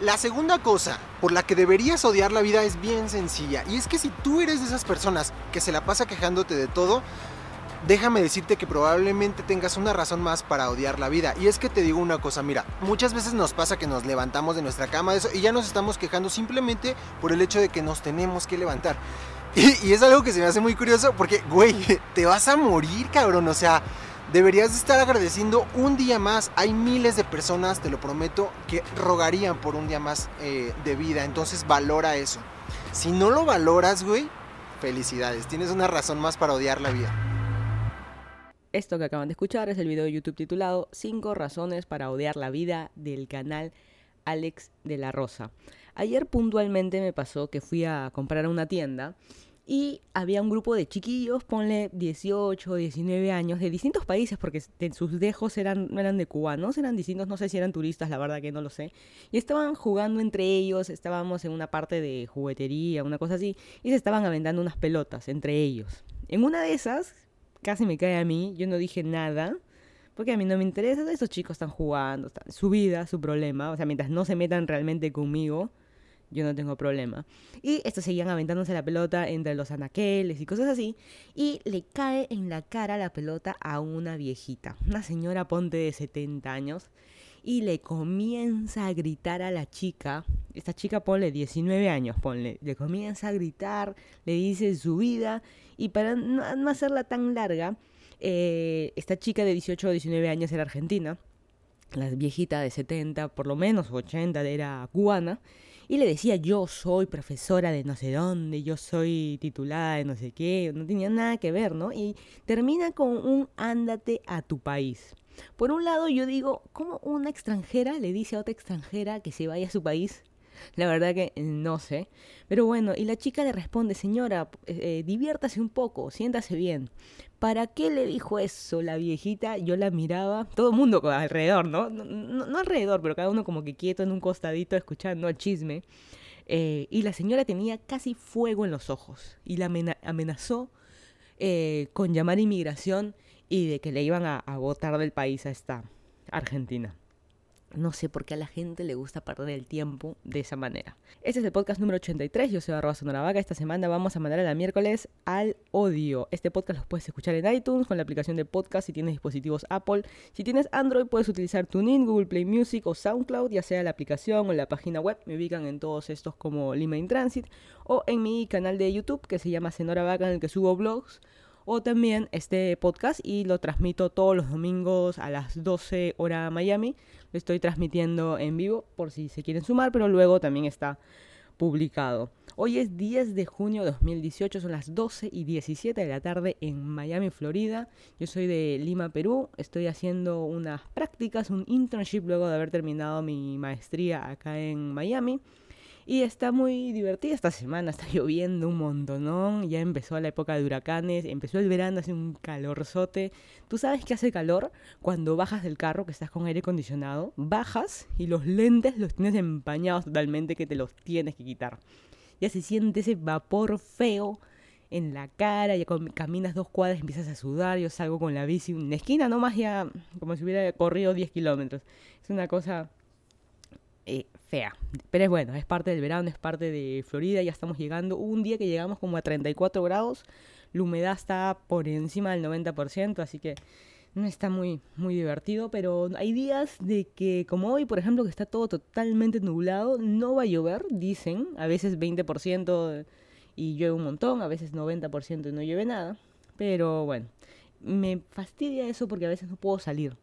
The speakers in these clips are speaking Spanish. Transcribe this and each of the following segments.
La segunda cosa por la que deberías odiar la vida es bien sencilla. Y es que si tú eres de esas personas que se la pasa quejándote de todo, déjame decirte que probablemente tengas una razón más para odiar la vida. Y es que te digo una cosa, mira, muchas veces nos pasa que nos levantamos de nuestra cama eso, y ya nos estamos quejando simplemente por el hecho de que nos tenemos que levantar. Y, y es algo que se me hace muy curioso porque, güey, te vas a morir, cabrón. O sea, Deberías estar agradeciendo un día más. Hay miles de personas, te lo prometo, que rogarían por un día más eh, de vida. Entonces valora eso. Si no lo valoras, güey, felicidades. Tienes una razón más para odiar la vida. Esto que acaban de escuchar es el video de YouTube titulado 5 razones para odiar la vida del canal Alex de la Rosa. Ayer puntualmente me pasó que fui a comprar a una tienda y había un grupo de chiquillos, ponle 18, 19 años, de distintos países, porque sus dejos eran, eran de cubanos, eran distintos, no sé si eran turistas, la verdad que no lo sé. Y estaban jugando entre ellos, estábamos en una parte de juguetería, una cosa así, y se estaban aventando unas pelotas entre ellos. En una de esas, casi me cae a mí, yo no dije nada, porque a mí no me interesa, esos chicos están jugando, su vida, su problema, o sea, mientras no se metan realmente conmigo, yo no tengo problema. Y estos seguían aventándose la pelota entre los anaqueles y cosas así. Y le cae en la cara la pelota a una viejita, una señora ponte de 70 años. Y le comienza a gritar a la chica, esta chica ponle 19 años, ponle, le comienza a gritar, le dice su vida. Y para no, hacerla tan larga, eh, esta chica de 18 o 19 años era argentina. La viejita de 70, por lo menos 80, era cubana y le decía yo soy profesora de no sé dónde, yo soy titulada de no sé qué, no tenía nada que ver, ¿no? Y termina con un ándate a tu país. Por un lado yo digo, ¿cómo una extranjera le dice a otra extranjera que se vaya a su país? La verdad que no sé. Pero bueno, y la chica le responde, señora, eh, diviértase un poco, siéntase bien. ¿Para qué le dijo eso la viejita? Yo la miraba, todo el mundo alrededor, ¿no? No, alrededor, pero cada uno como que quieto en un costadito escuchando el chisme. Eh, y la señora tenía casi fuego en los ojos y la amenazó eh, con llamar inmigración y de que le iban a, a botar del país a esta Argentina. No sé por qué a la gente le gusta perder el tiempo de esa manera. Este es el podcast número 83. Yo soy arroba sonora Esta semana vamos a mandar a la miércoles al odio. Este podcast lo puedes escuchar en iTunes con la aplicación de podcast si tienes dispositivos Apple. Si tienes Android puedes utilizar TuneIn, Google Play Music o SoundCloud, ya sea la aplicación o la página web. Me ubican en todos estos como Lima in Transit o en mi canal de YouTube que se llama Sonora Vaca en el que subo blogs o también este podcast y lo transmito todos los domingos a las 12 hora Miami. Lo estoy transmitiendo en vivo por si se quieren sumar, pero luego también está publicado. Hoy es 10 de junio de 2018, son las 12 y 17 de la tarde en Miami, Florida. Yo soy de Lima, Perú. Estoy haciendo unas prácticas, un internship luego de haber terminado mi maestría acá en Miami. Y está muy divertida esta semana, está lloviendo un montón, ¿no? Ya empezó la época de huracanes, empezó el verano, hace un calorzote. ¿Tú sabes que hace calor cuando bajas del carro, que estás con aire acondicionado? Bajas y los lentes los tienes empañados totalmente que te los tienes que quitar. Ya se siente ese vapor feo en la cara, ya caminas dos cuadras, empiezas a sudar, yo salgo con la bici, una esquina nomás ya como si hubiera corrido 10 kilómetros. Es una cosa fea. Pero es bueno, es parte del verano, es parte de Florida, ya estamos llegando. un día que llegamos como a 34 grados, la humedad está por encima del 90%, así que no está muy, muy divertido, pero hay días de que, como hoy, por ejemplo, que está todo totalmente nublado, no va a llover, dicen, a veces 20% y llueve un montón, a veces 90% y no llueve nada, pero bueno, me fastidia eso porque a veces no puedo salir.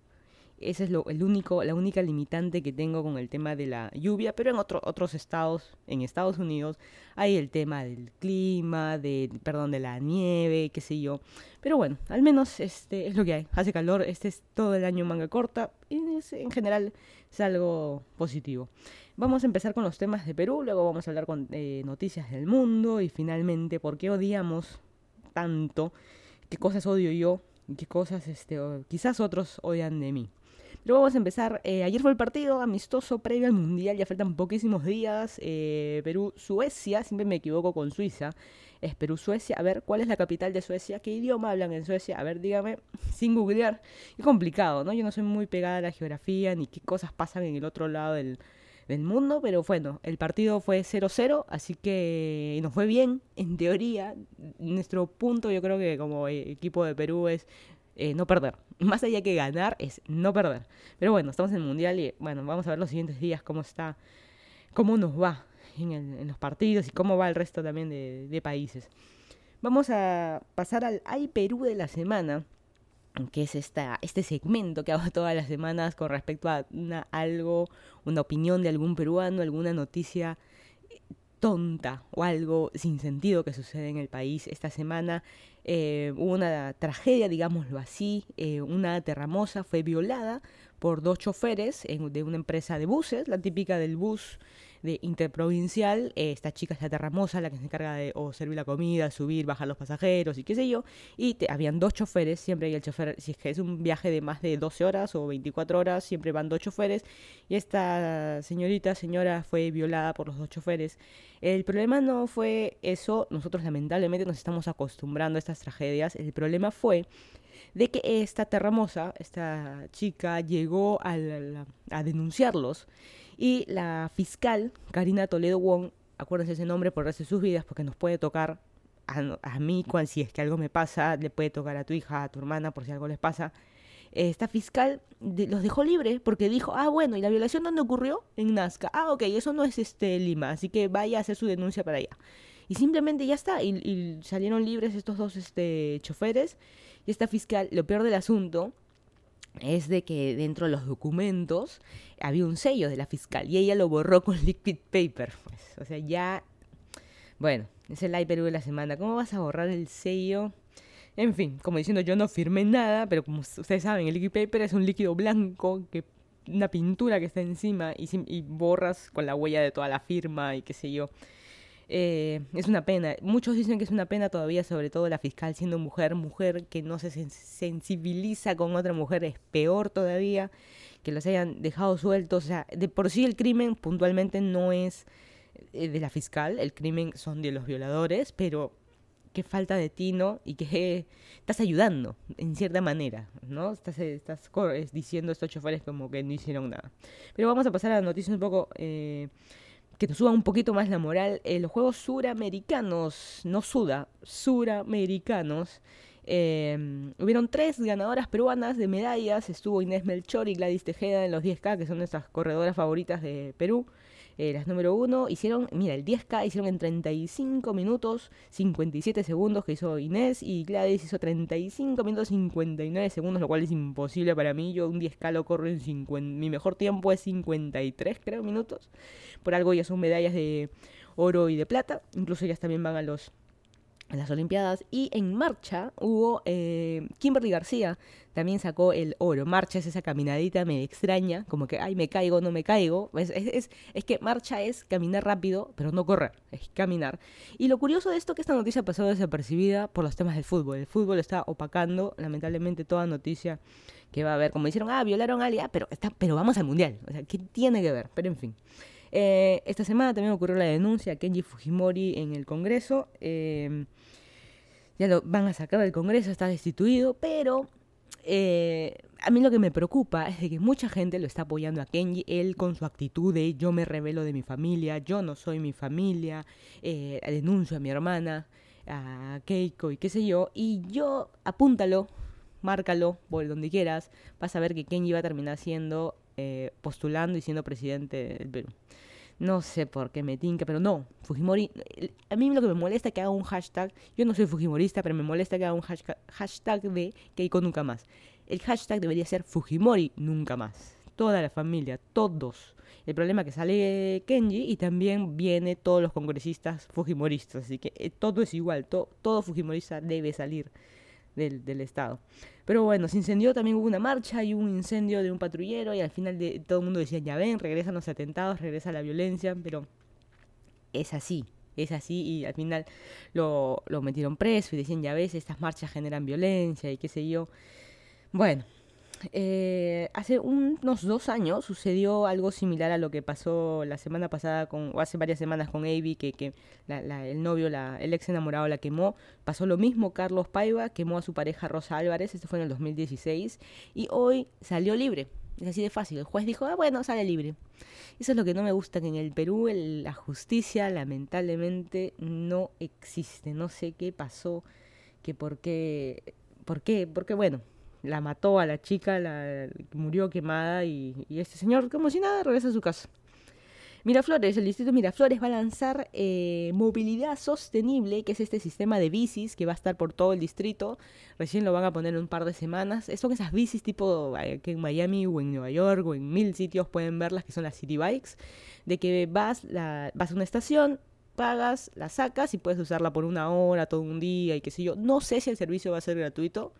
Esa es lo, el único, la única limitante que tengo con el tema de la lluvia, pero en otros estados, en Estados Unidos, hay el tema del clima, de, perdón, de la nieve, qué sé yo. Pero bueno, al menos este es lo que hay. Hace calor, este es todo el año manga corta y en general es algo positivo. Vamos a empezar con los temas de Perú, luego vamos a hablar con eh, noticias del mundo y finalmente por qué odiamos tanto, qué cosas odio yo, qué cosas este, quizás otros odian de mí. Luego vamos a empezar. Eh, ayer fue el partido amistoso previo al Mundial, ya faltan poquísimos días. Eh, Perú-Suecia, siempre me equivoco con Suiza. Es Perú-Suecia. A ver, ¿cuál es la capital de Suecia? ¿Qué idioma hablan en Suecia? A ver, dígame, sin googlear. Es complicado, ¿no? Yo no soy muy pegada a la geografía ni qué cosas pasan en el otro lado del, del mundo, pero bueno, el partido fue 0-0, así que nos fue bien, en teoría. Nuestro punto yo creo que como equipo de Perú es eh, no perder. Más allá que ganar es no perder. Pero bueno, estamos en el Mundial y bueno, vamos a ver los siguientes días cómo está, cómo nos va en, los partidos y cómo va el resto también de, de países. Vamos a pasar al Ay Perú de la semana que es esta, este segmento que hago todas las semanas con respecto a una, algo, una opinión de algún peruano, alguna noticia tonta o algo sin sentido que sucede en el país. Esta semana eh, hubo una tragedia, digámoslo así, eh, una terramosa fue violada por dos choferes de una empresa de buses, la típica del bus de interprovincial. Eh, esta chica es la terramosa, la que se encarga de servir la comida, subir, bajar los pasajeros y qué sé yo. Y te, habían dos choferes, siempre hay el chofer, si es que es un viaje de más de 12 horas o 24 horas, siempre van dos choferes. Y esta señorita, señora, fue violada por los dos choferes. El problema no fue eso, nosotros lamentablemente nos estamos acostumbrando a estas tragedias. El problema fue de que esta terramosa, esta chica, llegó a, a denunciarlos y la fiscal, Karina Toledo Wong, acuérdense ese nombre por de sus vidas, porque nos puede tocar a, mí, cual, si es que algo me pasa, le puede tocar a tu hija, a tu hermana, por si algo les pasa. Esta fiscal los dejó libres porque dijo, ah, bueno, ¿y la violación dónde ocurrió? En Nazca. Ah, ok, eso no es este Lima, así que vaya a hacer su denuncia para allá. Y simplemente ya está, y, y salieron libres estos dos este, choferes. Y esta fiscal, lo peor del asunto es de que dentro de los documentos había un sello de la fiscal y ella lo borró con liquid paper. Pues. O sea, ya... Bueno, es el Perú de la semana. ¿Cómo vas a borrar el sello? En fin, como diciendo, yo no firmé nada, pero como ustedes saben, el liquid paper es un líquido blanco que una pintura que está encima y borras con la huella de toda la firma y qué sé yo. Eh, es una pena. Muchos dicen que es una pena todavía, sobre todo la fiscal siendo mujer, mujer que no se sensibiliza con otra mujer es peor todavía, que los hayan dejado sueltos. O sea, de por sí el crimen puntualmente no es eh, de la fiscal, el crimen son de los violadores, pero qué falta de tino y que estás ayudando en cierta manera, ¿no? Estás, estás diciendo a estos choferes como que no hicieron nada. Pero vamos a pasar a la noticia un poco... Eh, que nos suba un poquito más la moral, eh, los Juegos Suramericanos, no Suda, Suramericanos, eh, hubieron tres ganadoras peruanas de medallas, estuvo Inés Melchor y Gladys Tejeda en los 10K, que son nuestras corredoras favoritas de Perú. Eh, las número uno, hicieron, mira, el 10K hicieron en 35 minutos 57 segundos que hizo Inés y Gladys hizo 35 minutos 59 segundos, lo cual es imposible para mí. Yo un 10K lo corro en 50, mi mejor tiempo es 53, creo, minutos. Por algo ya son medallas de oro y de plata, incluso ellas también van a los en las Olimpiadas. Y en marcha hubo eh, Kimberly García, también sacó el oro. Marcha es esa caminadita me extraña, como que, ay, me caigo, no me caigo. Es, es, es, que marcha es caminar rápido, pero no correr, es caminar. Y lo curioso de esto es que esta noticia pasó desapercibida por los temas del fútbol. El fútbol está opacando, lamentablemente, toda noticia que va a haber. Como dijeron, ah, violaron a alguien, ah, pero, está, pero vamos al mundial. O sea, ¿qué tiene que ver? Pero en fin. Eh, esta semana también ocurrió la denuncia a Kenji Fujimori en el Congreso. Eh, ya lo van a sacar del Congreso, está destituido, pero eh, a mí lo que me preocupa es de que mucha gente lo está apoyando a Kenji, él con su actitud de yo me revelo de mi familia, yo no soy mi familia, eh, denuncio a mi hermana, a Keiko y qué sé yo, y yo apúntalo, márcalo por donde quieras, vas a ver que Kenji va a terminar siendo, eh, postulando y siendo presidente del Perú. No sé por qué me tinca, pero no. Fujimori. A mí lo que me molesta es que haga un hashtag. Yo no soy Fujimorista, pero me molesta que haga un hashtag, de Keiko nunca más. El hashtag debería ser Fujimori nunca más. Toda la familia, todos. El problema es que sale Kenji y también viene todos los congresistas Fujimoristas. Así que eh, todo es igual. todo Fujimorista debe salir del, del, Estado. Pero bueno, se incendió, también hubo una marcha y un incendio de un patrullero y al final de, todo el mundo decía, ya ven, regresan los atentados, regresa la violencia, pero es así, es así y al final lo, lo metieron preso y decían, ya ves, estas marchas generan violencia y qué sé yo. Bueno, eh, hace unos dos años sucedió algo similar a lo que pasó la semana pasada con, o hace varias semanas con Avi, que, que el novio, la, el ex enamorado la quemó. Pasó lo mismo, Carlos Paiva quemó a su pareja Rosa Álvarez, esto fue en el 2016, y hoy salió libre. Es así de fácil. El juez dijo, ah, bueno, sale libre. Eso es lo que no me gusta, que en el Perú la justicia lamentablemente no existe. No sé qué pasó, que por qué, por qué, porque bueno, la mató a la chica, la, murió quemada y, y este señor, como si nada, regresa a su casa. Miraflores, el distrito Miraflores va a lanzar eh, movilidad sostenible, que es este sistema de bicis que va a estar por todo el distrito. Recién lo van a poner en un par de semanas. Son esas bicis tipo eh, que en Miami o en Nueva York o en mil sitios pueden verlas, que son las city bikes, de que vas, la, vas a una estación, pagas, la sacas y puedes usarla por una hora, todo un día y qué sé yo. No sé si el servicio va a ser gratuito.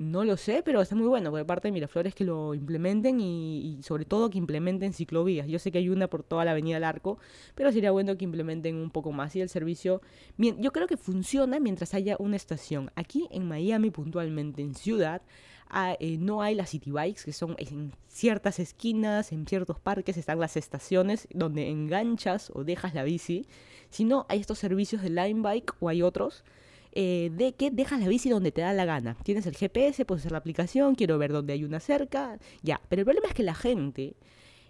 No lo sé, pero está muy bueno por parte de Miraflores que lo implementen y, sobre todo que implementen ciclovías. Yo sé que hay una por toda la avenida del Arco, pero sería bueno que implementen un poco más. Y el servicio, yo creo que funciona mientras haya una estación. Aquí en Miami, puntualmente en Ciudad, ah, eh, no hay las city bikes, que son en ciertas esquinas, en ciertos parques están las estaciones donde enganchas o dejas la bici, sino hay estos servicios de line bike o hay otros eh, de que dejas la bici donde te da la gana. Tienes el GPS, puedes hacer la aplicación, quiero ver dónde hay una cerca, ya. Pero el problema es que la gente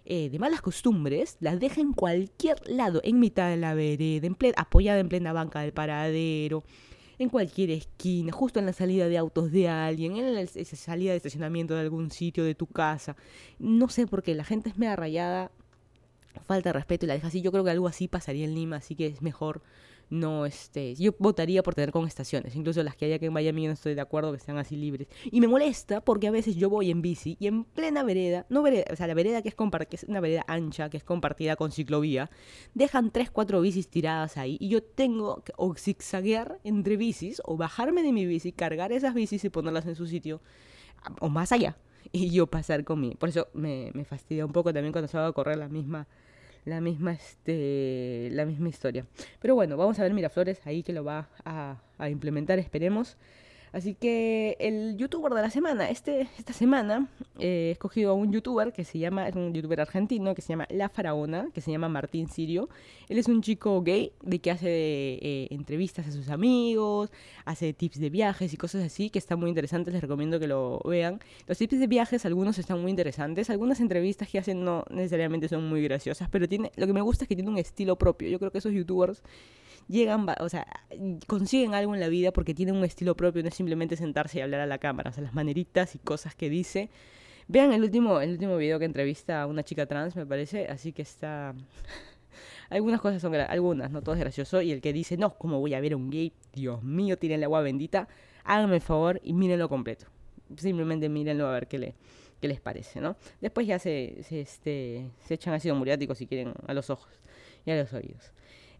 eh, de malas costumbres las deja en cualquier lado, en mitad de la vereda, en apoyada en plena banca del paradero, en cualquier esquina, justo en la salida de autos de alguien, en la salida de estacionamiento de algún sitio de tu casa. No sé por qué, la gente es mega rayada, falta de respeto y la deja así. Yo creo que algo así pasaría en Lima, así que es mejor no este yo votaría por tener con estaciones incluso las que hay aquí en Miami no estoy de acuerdo que sean así libres. Y me molesta porque a veces yo voy en bici y en plena vereda no vereda o sea la vereda que es que es una vereda ancha que es compartida con ciclovía dejan tres cuatro bicis tiradas ahí y yo tengo que o zigzaguear entre bicis o bajarme de mi bici cargar esas bicis y ponerlas en su sitio o más allá y yo pasar con mi por eso me, me fastidia un poco también cuando va a correr la misma la misma, este, la misma historia. Pero bueno, vamos a ver Miraflores ahí que lo va a, a implementar, esperemos. Así que el youtuber de la semana, este, esta semana eh, he escogido a un youtuber que se llama, es un youtuber argentino que se llama La Faraona, que se llama Martín Sirio. Él es un chico gay de que hace eh, entrevistas a sus amigos, hace tips de viajes y cosas así, que están muy interesantes, les recomiendo que lo vean. Los tips de viajes, algunos están muy interesantes, algunas entrevistas que hacen no necesariamente son muy graciosas, pero tiene, lo que me gusta es que tiene un estilo propio. Yo creo que esos youtubers llegan, o sea, consiguen algo en la vida porque tienen un estilo propio, no es simplemente sentarse y hablar a la cámara, o sea, las maneritas y cosas que dice. Vean el último, el último video que entrevista a una chica trans, me parece, así que está... Algunas cosas son algunas, no todo es gracioso. Y el que dice, no, ¿cómo voy a ver a un gay? Dios mío, tiene el agua bendita. Háganme el favor y mírenlo completo. Simplemente mírenlo a ver qué, le, qué les parece, ¿no? Después ya se, se, este, se echan ácido muriático si quieren a los ojos y a los oídos.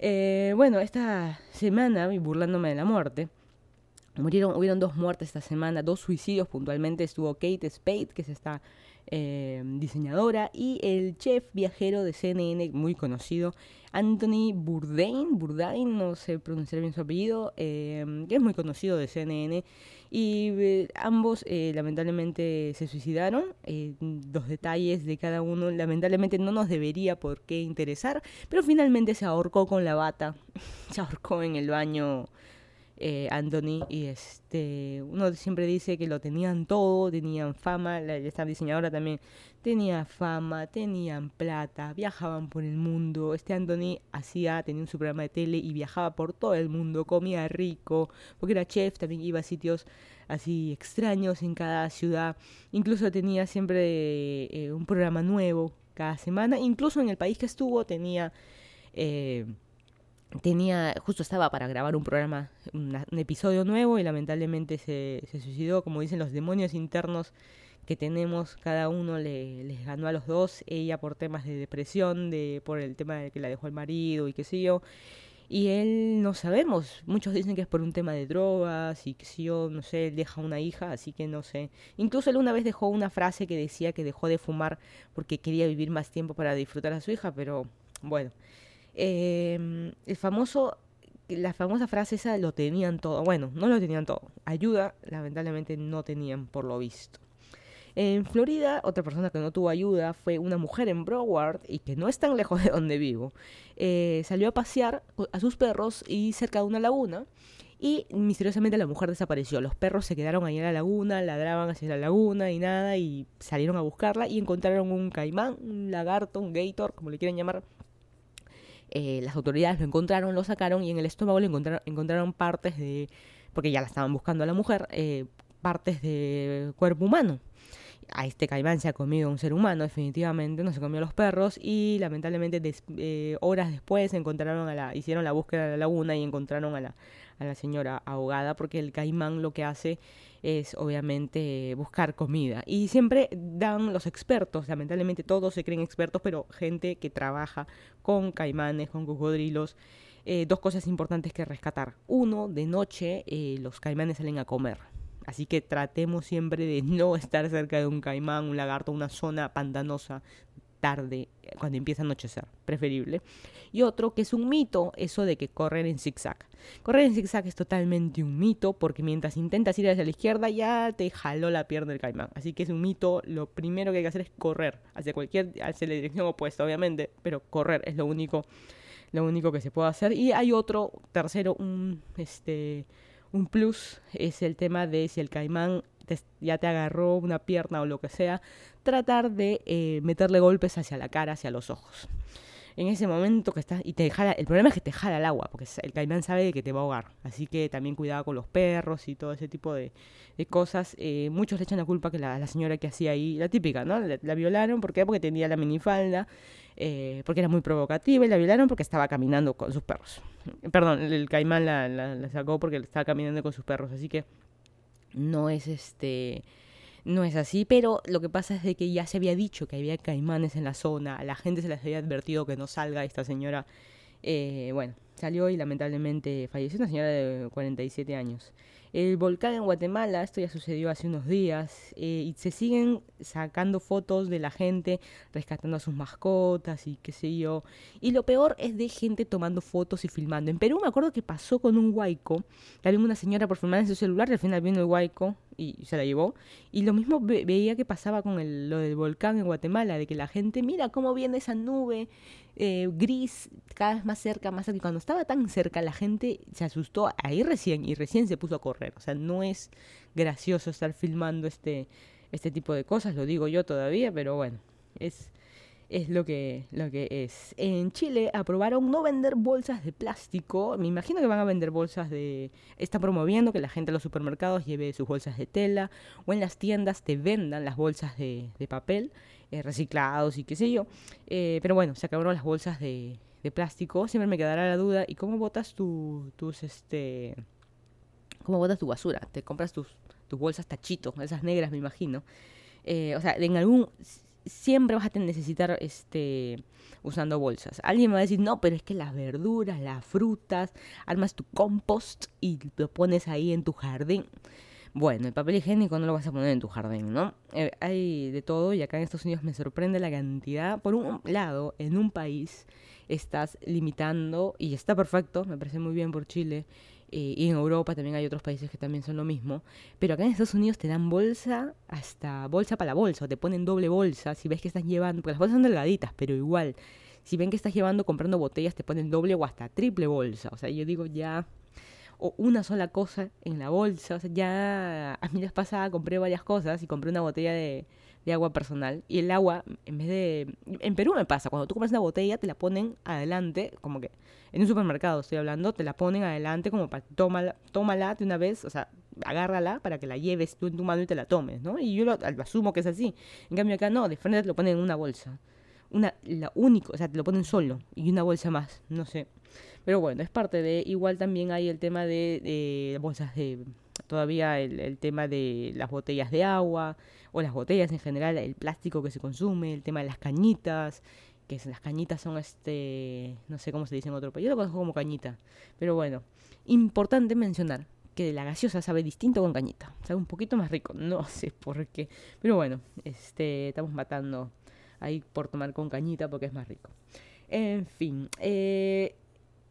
Eh, bueno, esta semana, burlándome de la muerte, murieron, hubieron dos muertes esta semana, dos suicidios puntualmente. Estuvo Kate Spade, que es esta eh, diseñadora, y el chef viajero de CNN muy conocido, Anthony Bourdain, Bourdain, no sé pronunciar bien su apellido, eh, que es muy conocido de CNN. Y eh, ambos eh, lamentablemente se suicidaron. Eh, los detalles de cada uno lamentablemente no nos debería por qué interesar, pero finalmente se ahorcó con la bata, se ahorcó en el baño Anthony y este uno siempre dice que lo tenían todo, tenían fama, la, esta diseñadora también tenía fama, tenían plata, viajaban por el mundo. Este Anthony hacía, tenía un su programa de tele y viajaba por todo el mundo, comía rico, porque era chef, también iba a sitios así extraños en cada ciudad. Incluso tenía siempre eh, un programa nuevo cada semana. Incluso en el país que estuvo tenía... Eh, tenía, justo estaba para grabar un programa, un episodio nuevo y lamentablemente se, suicidó, como dicen los demonios internos que tenemos, cada uno le, les ganó a los dos, ella por temas de depresión, de, por el tema de que la dejó el marido y qué sé yo, y él no sabemos, muchos dicen que es por un tema de drogas y que si yo, no sé, él deja una hija, así que no sé. Incluso él una vez dejó una frase que decía que dejó de fumar porque quería vivir más tiempo para disfrutar a su hija, pero bueno. Eh, el famoso, la famosa frase esa lo tenían todo, bueno, no lo tenían todo. Ayuda, lamentablemente no tenían por lo visto. En Florida, otra persona que no tuvo ayuda fue una mujer en Broward y que no es tan lejos de donde vivo. Eh, salió a pasear a sus perros y cerca de una laguna y misteriosamente la mujer desapareció. Los perros se quedaron ahí en la laguna, ladraban hacia la laguna y nada, y salieron a buscarla y encontraron un caimán, un lagarto, un gator, como le quieren llamar. Eh, las autoridades lo encontraron, lo sacaron y en el estómago le encontraron, encontraron partes de, porque ya la estaban buscando a la mujer, eh, partes de cuerpo humano. A este caimán se ha comido un ser humano, definitivamente, no se comió a los perros y lamentablemente eh, horas después encontraron a la, hicieron la búsqueda de la laguna y encontraron a la, a la señora ahogada porque el caimán lo que hace es obviamente buscar comida. Y siempre dan los expertos, lamentablemente todos se creen expertos, pero gente que trabaja con caimanes, con cocodrilos. Eh, dos cosas importantes que rescatar. Uno, de noche eh, los caimanes salen a comer Así que tratemos siempre de no estar cerca de un caimán, un lagarto, una zona pantanosa tarde, cuando empieza a anochecer, preferible. Y otro que es un mito, eso de que correr en zigzag. Correr en zigzag es totalmente un mito porque mientras intentas ir hacia la izquierda ya te jaló la pierna del caimán. Así que es un mito, lo primero que hay que hacer es correr hacia cualquier, hacia la dirección opuesta, obviamente, pero correr es lo único, lo único que se puede hacer. Y hay otro, tercero, un este un plus es el tema de si el caimán ya te agarró una pierna o lo que sea, tratar de eh, meterle golpes hacia la cara, hacia los ojos. En ese momento que estás y te jala, el problema es que te jala el agua, porque el caimán sabe que te va a ahogar. Así que también cuidado con los perros y todo ese tipo de, cosas. Eh, muchos le echan la culpa que la, señora que hacía ahí, la típica, ¿no? La, violaron, ¿por qué? Porque tenía la minifalda, eh, porque era muy provocativa y la violaron porque estaba caminando con sus perros. Perdón, el caimán la, la, sacó porque estaba caminando con sus perros, así que no es este no es así, pero lo que pasa es de que ya se había dicho que había caimanes en la zona, la gente se les había advertido que no salga esta señora, eh, bueno, salió y lamentablemente falleció una señora de 47 años. El volcán en Guatemala, esto ya sucedió hace unos días, eh, y se siguen sacando fotos de la gente rescatando a sus mascotas y qué sé yo. Y lo peor es de gente tomando fotos y filmando. En Perú me acuerdo que pasó con un huaico, había una señora por filmar en su celular y al final vino el huaico y se la llevó. Y lo mismo veía que pasaba con el, lo del volcán en Guatemala, de que la gente, mira cómo viene esa nube eh, gris cada vez más cerca, más cerca. Cuando estaba tan cerca, la gente se asustó ahí recién y recién se puso a correr. O sea, no es gracioso estar filmando este, este tipo de cosas, lo digo yo todavía, pero bueno, es es lo que, lo que es. En Chile aprobaron no vender bolsas de plástico. Me imagino que van a vender bolsas de... Está promoviendo que la gente en los supermercados lleve sus bolsas de tela o en las tiendas te vendan las bolsas de, papel eh, reciclados y qué sé yo. Eh, pero bueno, se acabaron las bolsas de, plástico. Siempre me quedará la duda. ¿Y cómo botas tu, tus, este... ¿Cómo botas tu basura? Te compras tus, tus bolsas tachitos, esas negras me imagino. Eh, o sea, en algún siempre vas a necesitar este usando bolsas. Alguien me va a decir, no, pero es que las verduras, las frutas, armas tu compost y lo pones ahí en tu jardín. Bueno, el papel higiénico no lo vas a poner en tu jardín, ¿no? Eh, hay de todo y acá en Estados Unidos me sorprende la cantidad. Por un lado, en un país estás limitando, y está perfecto, me parece muy bien por Chile, eh, y en Europa también hay otros países que también son lo mismo. Pero acá en Estados Unidos te dan bolsa, hasta bolsa para la bolsa, o te ponen doble bolsa si ves que estás llevando, porque las bolsas son delgaditas, pero igual, si ven que estás llevando comprando botellas, te ponen doble o hasta triple bolsa. O sea, yo digo ya, o una sola cosa en la bolsa. O sea, ya a mí les pasaba, compré varias cosas y compré una botella de, de agua personal. Y el agua, en vez de... En Perú me pasa, cuando tú compras una botella, te la ponen adelante, como que en un supermercado estoy hablando, te la ponen adelante como para tómala, tómala de una vez, o sea, agárrala para que la lleves tú en tu mano y te la tomes, ¿no? Y yo lo, asumo que es así. En cambio acá no, de frente te lo ponen en una bolsa. Una, la única, o sea, te lo ponen solo y una bolsa más, no sé. Pero bueno, es parte de, igual también hay el tema de, de bolsas de, todavía el, tema de las botellas de agua, o las botellas en general, el plástico que se consume, el tema de las cañitas, que las cañitas son este, no sé cómo se dice en otro país, yo lo conozco como cañita, pero bueno, importante mencionar que la gaseosa sabe distinto con cañita, sabe un poquito más rico, no sé por qué, pero bueno, este, estamos matando ahí por tomar con cañita porque es más rico. En fin, eh,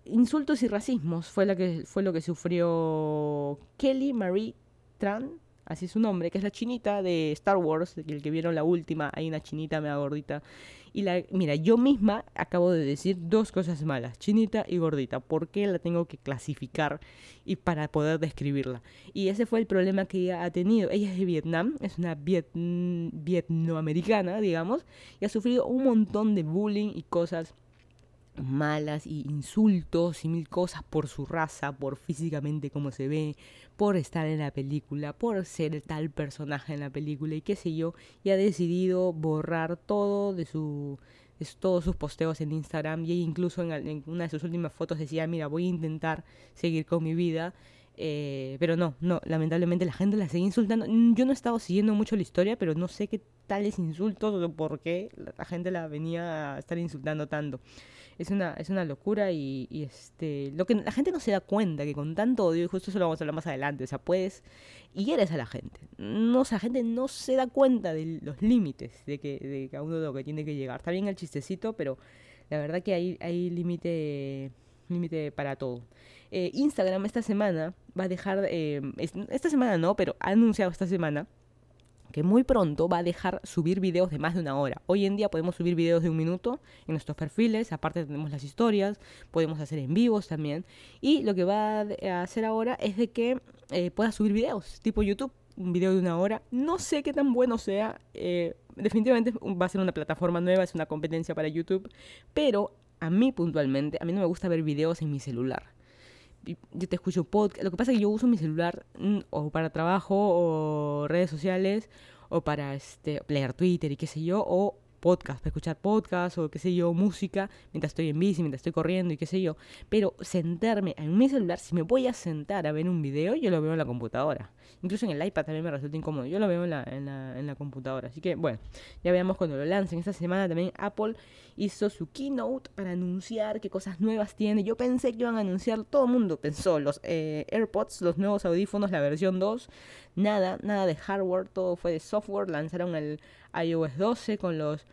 insultos y racismos fue, fue lo que sufrió Kelly Marie Tran, así es su nombre, que es la chinita de Star Wars, el que vieron la última, hay una chinita mega gordita. Y la, mira, yo misma acabo de decir dos cosas malas, chinita y gordita. ¿Por qué la tengo que clasificar y para poder describirla? Y ese fue el problema que ella ha tenido. Ella es de Vietnam, es una viet, vietnoamericana, digamos, y ha sufrido un montón de bullying y cosas malas y insultos y mil cosas por su raza, por físicamente cómo se ve, por estar en la película, por ser tal personaje en la película y qué sé yo, y ha decidido borrar todo de su todos sus posteos en Instagram y incluso en, una de sus últimas fotos decía, mira, voy a intentar seguir con mi vida. Eh, pero no, no, lamentablemente la gente la sigue insultando. Yo no he estado siguiendo mucho la historia, pero no sé qué tales insultos o por qué la gente la venía a estar insultando tanto es una, es una locura y, este lo que la gente no se da cuenta que con tanto odio, y justo eso lo vamos a hablar más adelante, o sea, puedes y eres a la gente. No, o sea, la gente no se da cuenta de los límites de que de cada uno lo que tiene que llegar. Está bien el chistecito, pero la verdad que hay, hay límite límite para todo. Eh, Instagram esta semana va a dejar, eh, esta semana no, pero ha anunciado esta semana que muy pronto va a dejar subir videos de más de una hora. Hoy en día podemos subir videos de un minuto en nuestros perfiles, aparte tenemos las historias, podemos hacer en vivos también. Y lo que va a hacer ahora es de que eh, puedas subir videos, tipo YouTube, un video de una hora. No sé qué tan bueno sea, eh, definitivamente va a ser una plataforma nueva, es una competencia para YouTube, pero a mí puntualmente, a mí no me gusta ver videos en mi celular yo te escucho podcast. Lo que pasa es que yo uso mi celular mm, o para trabajo o redes sociales o para este, leer Twitter y qué sé yo, o podcast, para escuchar podcast o qué sé yo, música, mientras estoy en bici, mientras estoy corriendo y qué sé yo. Pero sentarme en mi celular, si me voy a sentar a ver un video, yo lo veo en la computadora. Incluso en el iPad también me resulta incómodo. Yo lo veo en la, en la, computadora. Así que bueno, ya veamos cuando lo lancen. Esta semana también Apple hizo su keynote para anunciar qué cosas nuevas tiene. Yo pensé que iban a anunciar, todo el mundo pensó, los eh, AirPods, los nuevos audífonos, la versión 2. Nada, nada de hardware, todo fue de software. Lanzaron el iOS 12 con los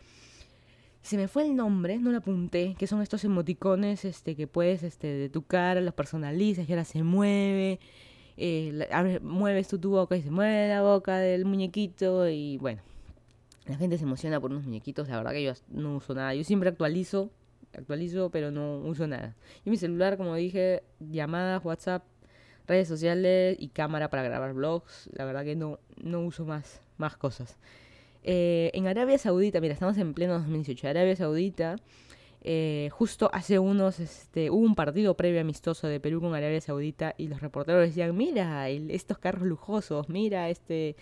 se me fue el nombre, no lo apunté, que son estos emoticones este, que puedes este, de tu cara, los personalizas y ahora se mueve, eh, mueves tu, tu boca y se mueve la boca del muñequito y bueno, la gente se emociona por unos muñequitos, la verdad que yo no uso nada, yo siempre actualizo, actualizo pero no uso nada. Y mi celular, como dije, llamadas, WhatsApp, redes sociales y cámara para grabar vlogs, la verdad que no, no uso más, más cosas. Eh, en Arabia Saudita, mira, estamos en pleno 2018, Arabia Saudita, eh, justo hace unos, este, hubo un partido previo amistoso de Perú con Arabia Saudita y los reporteros decían, mira, estos carros lujosos, mira este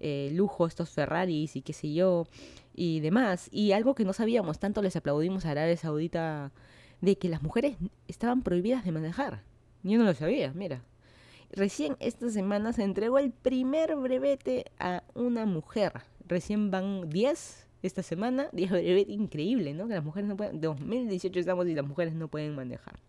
eh, lujo, estos Ferraris y qué sé yo, y demás. Y algo que no sabíamos, tanto les aplaudimos a Arabia Saudita de que las mujeres estaban prohibidas de manejar. Yo no lo sabía, mira. Recién esta semana se entregó el primer brevete a una mujer recién van 10 esta semana. 10 increíble, ¿no? Que las mujeres no pueden. 2018 estamos y las mujeres no pueden manejar.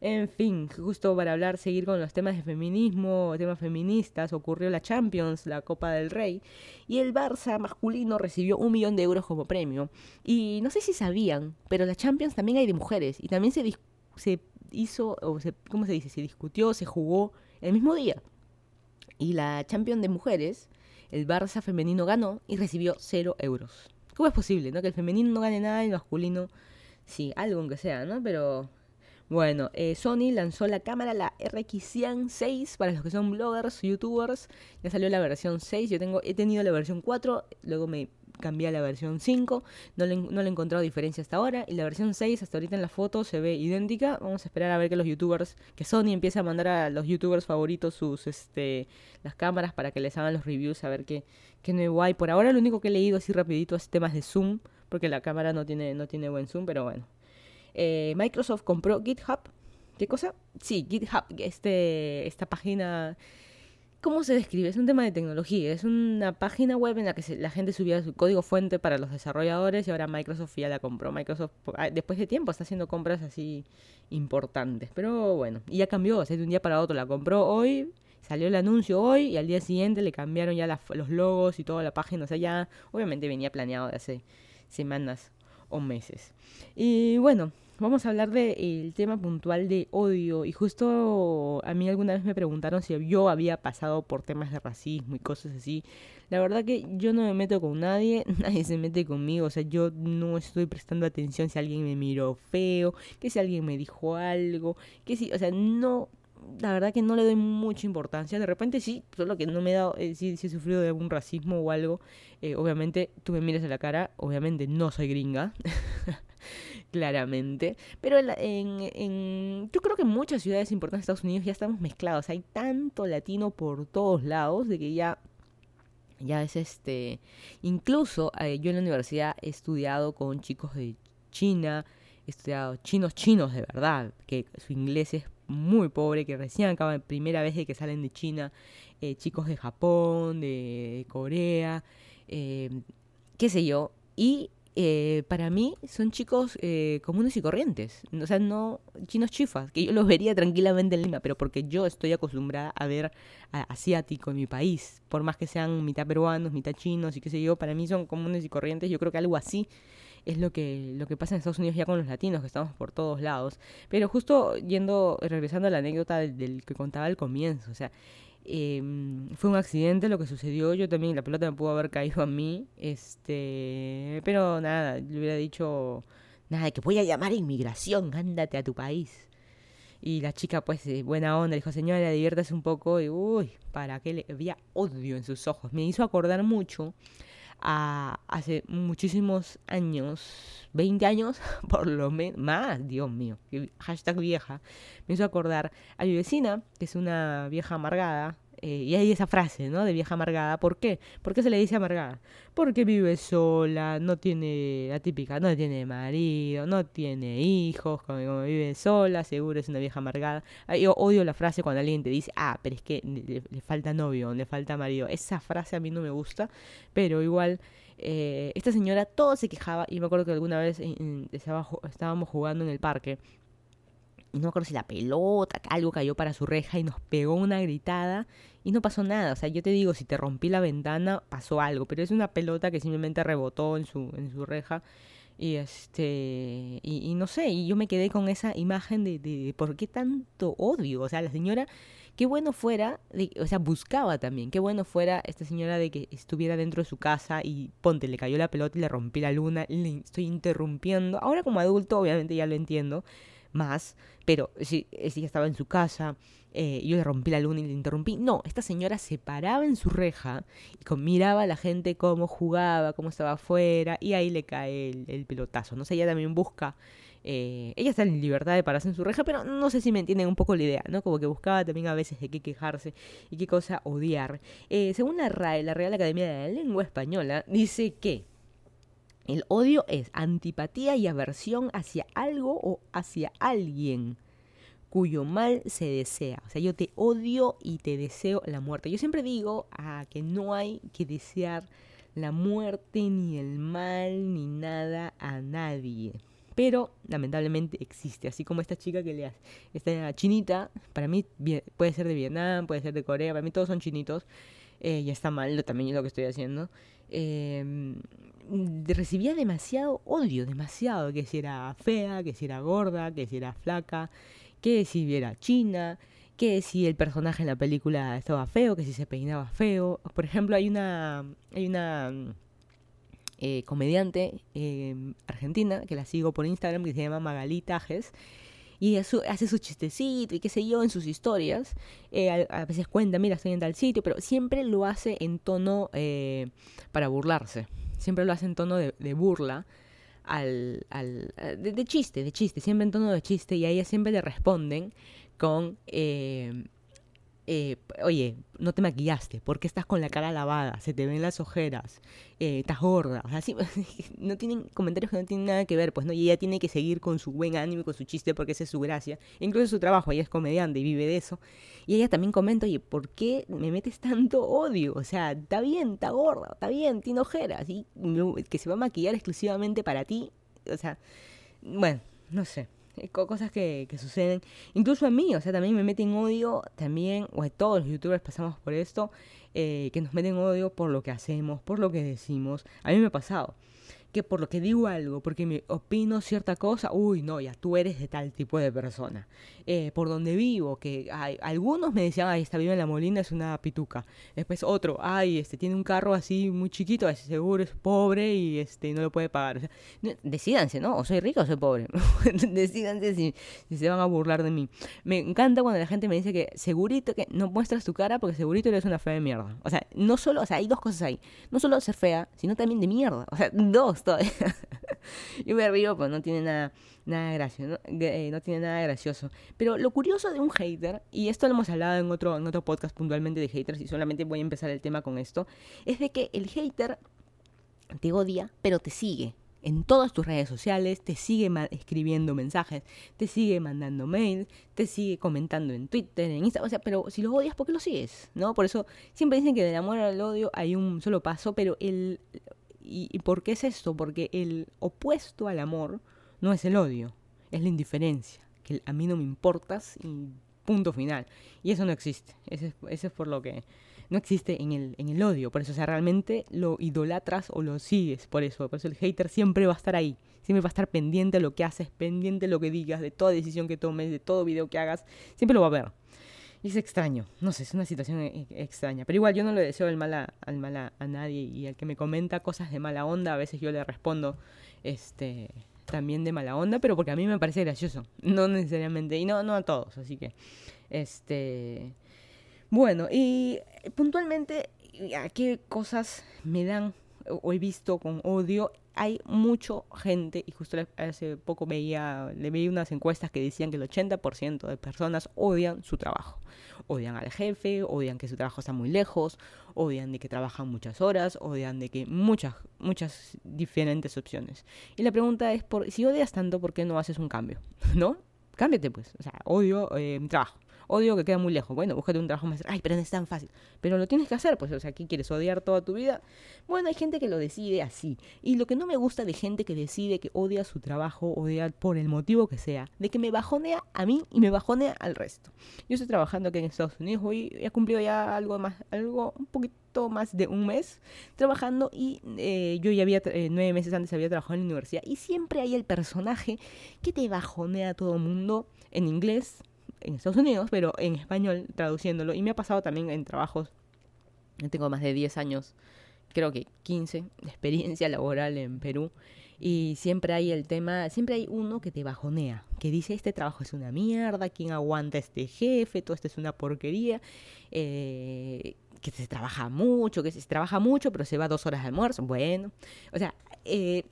En fin, justo para hablar, seguir con los temas de feminismo, temas feministas, ocurrió la Champions, la Copa del Rey, y el Barça masculino recibió un millón de euros como premio. Y no sé si sabían, pero la Champions también hay de mujeres, y también se, se hizo, o se, ¿cómo se dice? Se discutió, se jugó el mismo día. Y la Champions de mujeres el Barça femenino ganó y recibió cero euros. ¿Cómo es posible, no? Que el femenino no gane nada y el masculino sí, algo aunque sea, ¿no? Pero bueno, eh, Sony lanzó la cámara, la RX106, para los que son bloggers, youtubers. Ya salió la versión 6, yo tengo, he tenido la versión 4, luego me cambié a la versión 5, no le, no le he encontrado diferencia hasta ahora, y la versión 6 hasta ahorita en la foto se ve idéntica, vamos a esperar a ver que los youtubers, que Sony empiece a mandar a los youtubers favoritos sus, este, las cámaras para que les hagan los reviews, a ver qué, qué nuevo hay. Por ahora lo único que he leído así rapidito es temas de zoom, porque la cámara no tiene, no tiene buen zoom, pero bueno. Eh, Microsoft compró GitHub. ¿Qué cosa? Sí, GitHub, este, esta página ¿Cómo se describe? Es un tema de tecnología. Es una página web en la que la gente subía su código fuente para los desarrolladores y ahora Microsoft ya la compró. Microsoft, ah, después de tiempo, está haciendo compras así importantes. Pero bueno, y ya cambió. O de un día para otro la compró hoy, salió el anuncio hoy y al día siguiente le cambiaron ya los logos y toda la página. O sea, ya obviamente venía planeado de hace semanas o meses. Y bueno, vamos a hablar del tema puntual de odio. Y justo a mí alguna vez me preguntaron si yo había pasado por temas de racismo y cosas así. La verdad que yo no me meto con nadie, nadie se mete conmigo. O sea, yo no estoy prestando atención si alguien me miró feo, que si alguien me dijo algo, que si, o sea, no la verdad que no le doy mucha importancia. De repente sí, solo que no me he dado, eh, si, he sufrido de algún racismo o algo. Eh, obviamente, tú me miras a la cara, obviamente no soy gringa. claramente. Pero en, en, yo creo que en muchas ciudades importantes de Estados Unidos ya estamos mezclados. Hay tanto latino por todos lados de que ya ya es este incluso eh, yo en la universidad he estudiado con chicos de China he estudiado chinos chinos de verdad que su inglés es muy pobre que recién acaban primera vez de que salen de China eh, chicos de Japón de Corea eh, qué sé yo y eh, para mí son chicos eh, comunes y corrientes. O sea, no chinos chifas, que yo los vería tranquilamente en Lima, pero porque yo estoy acostumbrada a ver asiático en mi país. Por más que sean mitad peruanos, mitad chinos y qué sé yo, para mí son comunes y corrientes. Yo creo que algo así es lo que, lo que pasa en Estados Unidos ya con los latinos, que estamos por todos lados. Pero justo yendo, regresando a la anécdota del, que contaba al comienzo, o sea, Em, fue un accidente lo que sucedió. Yo también, la pelota me pudo haber caído a mí. Este, pero nada, le hubiera dicho, nada, que voy a llamar a inmigración, ándate a tu país. Y la chica, pues, buena onda, dijo, señora, diviértase un poco. Y, uy, para qué le había odio en sus ojos. Me hizo acordar mucho a hace muchísimos años, 20 años, por lo menos, más, Dios mío, hashtag vieja, me hizo acordar a mi vecina, que es una vieja amargada, eh, y hay esa frase, ¿no? De vieja amargada. ¿Por qué? ¿Por qué se le dice amargada? Porque vive sola, no tiene, la típica, no tiene marido, no tiene hijos, como, vive sola, seguro es una vieja amargada. Yo odio la frase cuando alguien te dice, ah, pero es que le, falta novio, le falta marido. Esa frase a mí no me gusta, pero igual... Eh, esta señora todo se quejaba y me acuerdo que alguna vez estábamos jugando en el parque y no me acuerdo si la pelota, algo cayó para su reja y nos pegó una gritada y no pasó nada. O sea, yo te digo, si te rompí la ventana, pasó algo, pero es una pelota que simplemente rebotó en su, en su reja. Y este, y, no sé, y yo me quedé con esa imagen de, por qué tanto odio. O sea, la señora, qué bueno fuera, de, o sea, buscaba también, qué bueno fuera esta señora de que estuviera dentro de su casa y ponte, le cayó la pelota y le rompí la luna, le estoy interrumpiendo. Ahora como adulto, obviamente ya lo entiendo más, pero si, si estaba en su casa, eh, yo le rompí la luna y le interrumpí. No, esta señora se paraba en su reja y miraba a la gente cómo jugaba, cómo estaba afuera, y ahí le cae el, pelotazo. No sé, ella también busca. Eh, ella está en libertad de pararse en su reja, pero no sé si me entienden un poco la idea, ¿no? Como que buscaba también a veces de qué quejarse y qué cosa odiar. Eh, según la RAE, la Real Academia de la Lengua Española, dice que el odio es antipatía y aversión hacia algo o hacia alguien cuyo mal se desea. O sea, yo te odio y te deseo la muerte. Yo siempre digo ah, que no hay que desear la muerte, ni el mal, ni nada a nadie. Pero lamentablemente existe, así como esta chica que le hace, esta chinita, para mí puede ser de Vietnam, puede ser de Corea, para mí todos son chinitos, eh, y está mal también lo que estoy haciendo. Eh, recibía demasiado odio, demasiado, que si era fea, que si era gorda, que si era flaca, que si era china, que si el personaje en la película estaba feo, que si se peinaba feo. Por ejemplo, hay una, hay una eh, comediante eh, argentina que la sigo por Instagram que se llama Magali Tajes y hace su chistecito y qué sé yo en sus historias. Eh, a, veces cuenta, mira, estoy en tal sitio, pero siempre lo hace en tono para burlarse siempre lo hace en tono de, burla, al, al de, chiste, de chiste, siempre en tono de chiste, y a ella siempre le responden con, eh, eh, oye, no te maquillaste, ¿por qué estás con la cara lavada? Se te ven las ojeras, eh, estás gorda. O sea, no tienen comentarios que no tienen nada que ver, pues no, y ella tiene que seguir con su buen ánimo con su chiste porque esa es su gracia. Incluso su trabajo, ella es comediante y vive de eso. Y ella también comenta, oye, ¿por qué me metes tanto odio? O sea, está bien, está gorda, está bien, tiene ojeras, y que se va a maquillar exclusivamente para ti. O sea, bueno, no sé. Cosas que, que, suceden. Incluso a mí, o sea, también me meten odio, también, o todos los youtubers pasamos por esto, eh, que nos meten odio por lo que hacemos, por lo que decimos. A mí me ha pasado que por lo que digo algo, porque me opino cierta cosa, uy, no, ya tú eres de tal tipo de persona. Eh, por donde vivo, que hay, algunos me decían, ay, está vive en la Molina, es una pituca. Después otro, ay, este tiene un carro así muy chiquito, seguro es pobre y este no lo puede pagar. O decídanse, ¿no? O soy rico o soy pobre. decídanse si, si se van a burlar de mí. Me encanta cuando la gente me dice que segurito que no muestras tu cara porque segurito eres una fea de mierda. O sea, no solo, o sea, hay dos cosas ahí. No solo ser fea, sino también de mierda. O sea, dos todavía. Yo me río, pues no tiene nada, nada gracioso, ¿no? Eh, no tiene nada gracioso. Pero lo curioso de un hater, y esto lo hemos hablado en otro, en otro podcast puntualmente de haters, y solamente voy a empezar el tema con esto, es de que el hater te odia, pero te sigue en todas tus redes sociales, te sigue escribiendo mensajes, te sigue mandando mails, te sigue comentando en Twitter, en Instagram, o sea, pero si lo odias, ¿por qué lo sigues? ¿No? Por eso siempre dicen que del amor al odio hay un solo paso, pero el... ¿Y, y por qué es esto? Porque el opuesto al amor no es el odio, es la indiferencia, que a mí no me importas y punto final. Y eso no existe, ese es por lo que no existe en el, en el odio. Por eso, o sea, realmente lo idolatras o lo sigues por eso. Por eso el hater siempre va a estar ahí. Siempre va a estar pendiente de lo que haces, pendiente de lo que digas, de toda decisión que tomes, de todo video que hagas. Siempre lo va a ver. Y es extraño. No sé, es una situación e, e, extraña. Pero igual yo no le deseo el mal al mal a, nadie. Y al que me comenta cosas de mala onda, a veces yo le respondo este también de mala onda, pero porque a mí me parece gracioso. No necesariamente. Y no, no a todos. Así que. Este. Bueno, y puntualmente, ¿a qué cosas me dan o he visto con odio? Hay mucha gente, y justo hace poco veía, le veía unas encuestas que decían que el 80% de personas odian su trabajo. Odian al jefe, odian que su trabajo está muy lejos, odian de que trabajan muchas horas, odian de que muchas, muchas diferentes opciones. Y la pregunta es, por, si odias tanto, ¿por qué no haces un cambio? ¿No? Cámbiate pues. O sea, odio eh, mi trabajo odio que queda muy lejos. Bueno, búscate un trabajo más. Ay, pero no es tan fácil. Pero lo tienes que hacer, pues, o sea, ¿qué quieres odiar toda tu vida? Bueno, hay gente que lo decide así. Y lo que no me gusta de gente que decide que odia su trabajo, odia por el motivo que sea, de que me bajonea a mí y me bajonea al resto. Yo estoy trabajando aquí en Estados Unidos, hoy he cumplido ya algo más, algo un poquito más de un mes trabajando y eh, yo ya había eh, nueve meses antes había trabajado en la universidad y siempre hay el personaje que te bajonea a todo el mundo en inglés en Estados Unidos, pero en español traduciéndolo. Y me ha pasado también en trabajos. Yo tengo más de 10 años, creo que 15 de experiencia laboral en Perú. Y siempre hay el tema, siempre hay uno que te bajonea, que dice este trabajo es una mierda, ¿quién aguanta este jefe? Todo esto es una porquería. Eh, que se trabaja mucho, que se trabaja mucho, pero se va dos horas de almuerzo. Bueno, o sea, eh,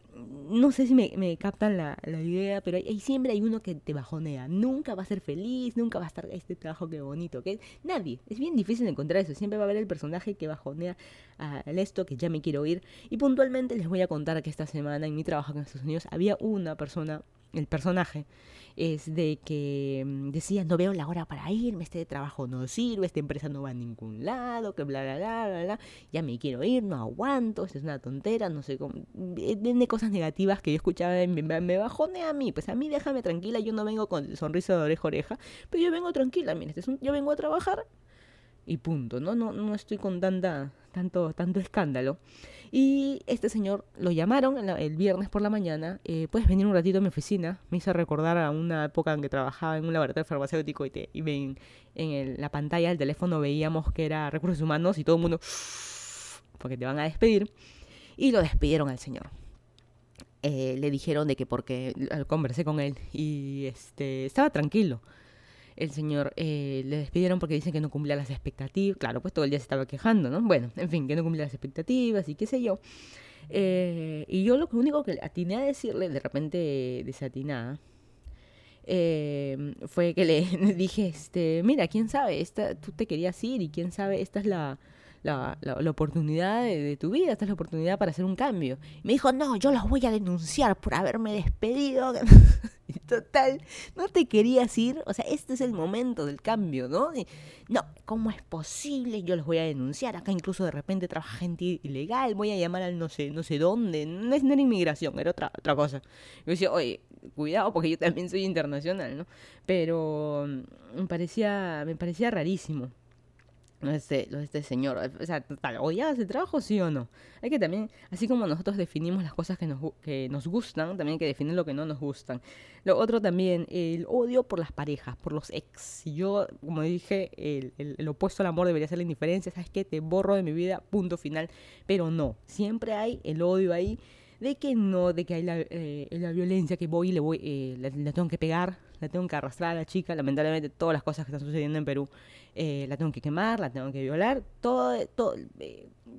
no sé si me, captan la, idea, pero hay, siempre hay uno que te bajonea. Nunca va a ser feliz, nunca va a estar este trabajo que bonito, que nadie. Es bien difícil encontrar eso. Siempre va a haber el personaje que bajonea al esto que ya me quiero ir. Y puntualmente les voy a contar que esta semana en mi trabajo en Estados Unidos había una persona, el personaje, es de que mm, decía, no veo la hora para irme, este trabajo no sirve, esta empresa no va a ningún lado, que bla, bla, bla, bla, bla, ya me quiero ir, no aguanto, esto es una tontera, no sé cómo, de cosas negativas que yo escuchaba, me, me a mí, pues a mí déjame tranquila, yo no vengo con sonrisa de oreja a oreja, pero yo vengo tranquila, mira, este es yo vengo a trabajar y punto, ¿no? No, no estoy con tanta, tanto, tanto escándalo. Y este señor lo llamaron el viernes por la mañana, eh, puedes venir un ratito a mi oficina, me hizo recordar a una época en que trabajaba en un laboratorio farmacéutico y, te, y en, la pantalla del teléfono veíamos que era recursos humanos y todo el mundo, porque te van a despedir, y lo despidieron al señor. Eh, le dijeron de que porque conversé con él y este estaba tranquilo el señor eh, le despidieron porque dicen que no cumplía las expectativas. Claro, pues todo el día se estaba quejando, ¿no? Bueno, en fin, que no cumplía las expectativas y qué sé yo. Eh, y yo lo único que atiné a decirle, de repente desatinada, eh, fue que le dije, este, mira, quién sabe, esta, tú te querías ir y quién sabe, esta es la, la, la, oportunidad de, tu vida, esta es la oportunidad para hacer un cambio. me dijo, no, yo los voy a denunciar por haberme despedido. Total, no te querías ir, o sea, este es el momento del cambio, ¿no? no, ¿cómo es posible? Yo los voy a denunciar, acá incluso de repente trabaja gente ilegal, voy a llamar al no sé, no sé dónde, no, es, no era inmigración, era otra, otra cosa. Yo decía, oye, cuidado porque yo también soy internacional, ¿no? Pero mm, me parecía, me parecía rarísimo. Este, este señor. O sea, ¿odiabas el trabajo, sí o no? Hay que también, así como nosotros definimos las cosas que nos, que nos gustan, también hay que definir lo que no nos gustan. Lo otro también, el odio por las parejas, por los ex. Yo, como dije, el, el, opuesto al amor debería ser la indiferencia. ¿Sabes qué? Te borro de mi vida, punto final. Pero no, siempre hay el odio ahí de que no, de que hay la, eh, la violencia, que voy y le voy, eh, la, tengo que pegar, la tengo que arrastrar a la chica, lamentablemente todas las cosas que están sucediendo en Perú, eh, la tengo que quemar, la tengo que violar, todo, todo,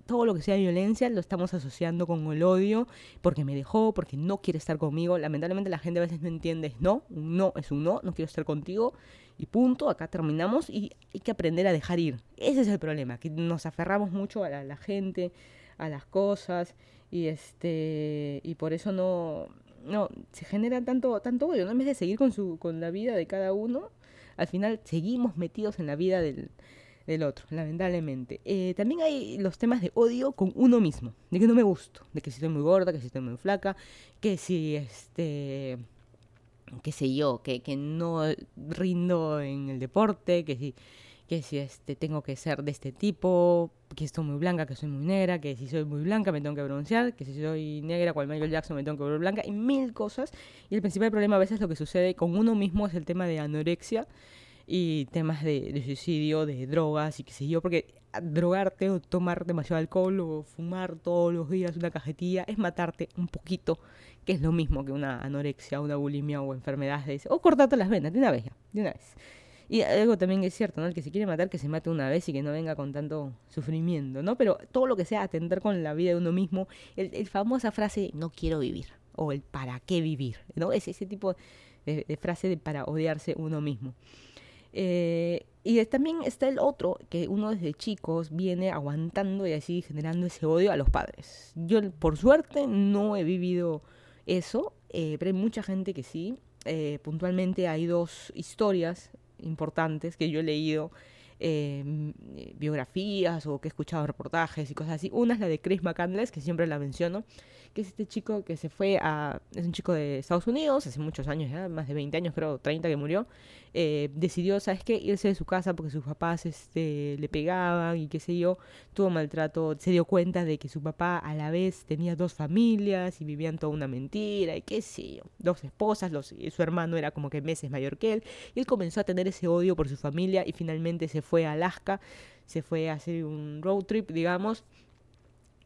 todo lo que sea violencia lo estamos asociando con el odio, porque me dejó, porque no quiere estar conmigo, lamentablemente la gente a veces no entiende, no, un no es un no, no quiero estar contigo, y punto, acá terminamos y hay que aprender a dejar ir, ese es el problema, que nos aferramos mucho a la gente, a las cosas, y este y por eso no no se genera tanto tanto odio no en vez de seguir con su con la vida de cada uno al final seguimos metidos en la vida del, del otro lamentablemente. Eh, también hay los temas de odio con uno mismo de que no me gusto de que si estoy muy gorda que si estoy muy flaca que si este qué sé yo que, que no rindo en el deporte que si que si este, tengo que ser de este tipo, que estoy muy blanca, que soy muy negra, que si soy muy blanca me tengo que pronunciar, que si soy negra, cual Michael Jackson me tengo que volver blanca, y mil cosas. Y el principal problema a veces lo que sucede con uno mismo es el tema de anorexia y temas de, suicidio, de drogas y qué sé yo, porque drogarte o tomar demasiado alcohol o fumar todos los días una cajetilla es matarte un poquito, que es lo mismo que una anorexia, una bulimia o enfermedades, o cortarte las venas de una vez ya, de una vez. Y algo también es cierto, ¿no? El que se quiere matar, que se mate una vez y que no venga con tanto sufrimiento, ¿no? Pero todo lo que sea atender con la vida de uno mismo, el, el famosa frase, no quiero vivir, o el para qué vivir, ¿no? Es ese tipo de, frase de para odiarse uno mismo. Eh, y también está el otro, que uno desde chicos viene aguantando y así generando ese odio a los padres. Yo, por suerte, no he vivido eso, eh, pero hay mucha gente que sí. Eh, puntualmente hay dos historias importantes que yo he leído, em, biografías o que he escuchado reportajes y cosas así. Una es la de Chris McCandless, que siempre la menciono, que es este chico que se fue a... es un chico de Estados Unidos, hace muchos años ya, más de 20 años, creo, 30 que murió, eh, decidió, ¿sabes qué?, irse de su casa porque sus papás este, le pegaban y qué sé yo, tuvo maltrato, se dio cuenta de que su papá a la vez tenía dos familias y vivían toda una mentira y qué sé yo, dos esposas, los, su hermano era como que meses mayor que él, y él comenzó a tener ese odio por su familia y finalmente se fue a Alaska, se fue a hacer un road trip, digamos,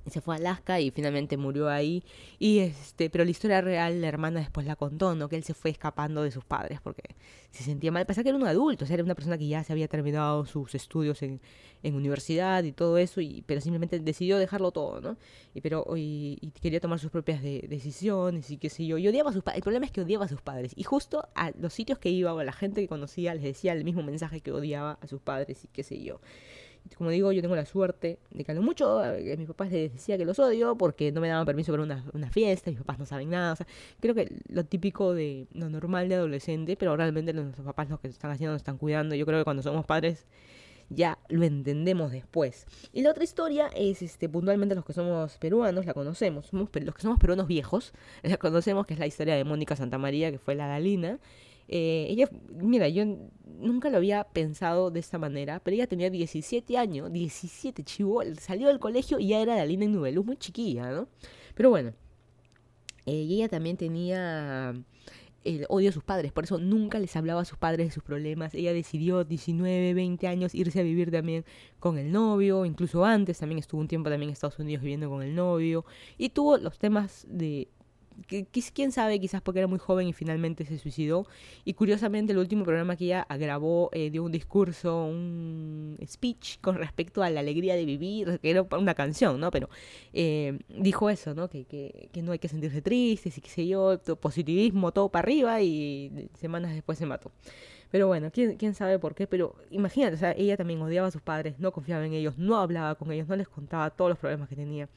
se fue a Alaska y finalmente murió ahí. Y este, pero la historia real la hermana después la contó, ¿no? Que él se fue escapando de sus padres porque se sentía mal. Pensaba que era un adulto, o sea, era una persona que ya se había terminado sus estudios en, en universidad y todo eso, y, pero simplemente decidió dejarlo todo, ¿no? Y, pero, y, quería tomar sus propias decisiones y qué sé yo. Y odiaba a sus padres. El problema es que odiaba a sus padres. Y justo a los sitios que iba o a la gente que conocía les decía el mismo mensaje que odiaba a sus padres y qué sé yo como digo, yo tengo la suerte de que a mucho a mis papás les decía que los odio porque no me daban permiso para una, una fiesta, mis papás no saben nada. Creo que lo típico de lo normal de adolescente, pero realmente nuestros papás lo que están haciendo nos están cuidando. Yo creo que cuando somos padres ya lo entendemos después. Y la otra historia es, este, puntualmente los que somos peruanos, la conocemos, somos, los que somos peruanos viejos, la conocemos, que es la historia de Mónica Santamaría, que fue la Galina, eh, ella, mira, yo nunca lo había pensado de esta manera, pero ella tenía 17 años, 17 chivo, salió del colegio y ya era la Lina en muy chiquilla, ¿no? Pero bueno, eh, ella también tenía el odio a sus padres, por eso nunca les hablaba a sus padres de sus problemas. Ella decidió 19, 20 años irse a vivir también con el novio, incluso antes también estuvo un tiempo también en Estados Unidos viviendo con el novio y tuvo los temas de quién sabe, quizás porque era muy joven y finalmente se suicidó. Y curiosamente el último programa que ella grabó eh, dio un discurso, un speech con respecto a la alegría de vivir, que era una canción, ¿no? Pero eh, dijo eso, ¿no? Que, que, que, no hay que sentirse tristes y qué sé yo, positivismo, todo para arriba y semanas después se mató. Pero bueno, ¿quién, quién sabe por qué, pero imagínate, o sea, ella también odiaba a sus padres, no confiaba en ellos, no hablaba con ellos, no les contaba todos los problemas que tenía.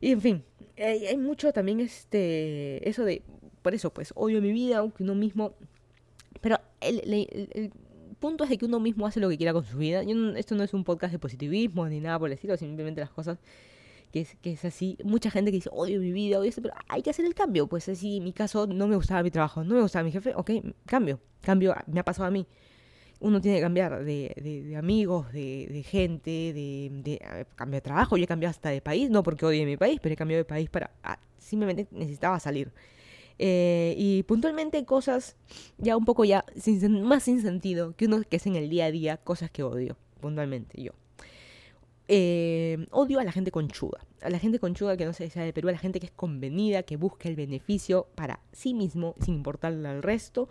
Y en fin, hay, mucho también este eso de, por eso, pues odio mi vida, aunque uno mismo... Pero el, el, punto es de que uno mismo hace lo que quiera con su vida. Yo esto no es un podcast de positivismo ni nada por el estilo, simplemente las cosas que es, que es así. Mucha gente que dice, odio mi vida, odio esto, pero hay que hacer el cambio. Pues así, en mi caso, no me gustaba mi trabajo, no me gustaba mi jefe, ok, cambio, cambio, me ha pasado a mí uno tiene que cambiar de, amigos, de, gente, de, cambio de trabajo. Yo he cambiado hasta de país, no porque odie mi país, pero he cambiado de país para... Ah, simplemente necesitaba salir. Eh, y puntualmente cosas ya un poco ya más sin sentido que uno que es en el día a día, cosas que odio, puntualmente yo. Eh, odio a la gente conchuda. A la gente conchuda que no se sea de Perú, a la gente que es convenida, que busca el beneficio para sí mismo sin importarle al resto.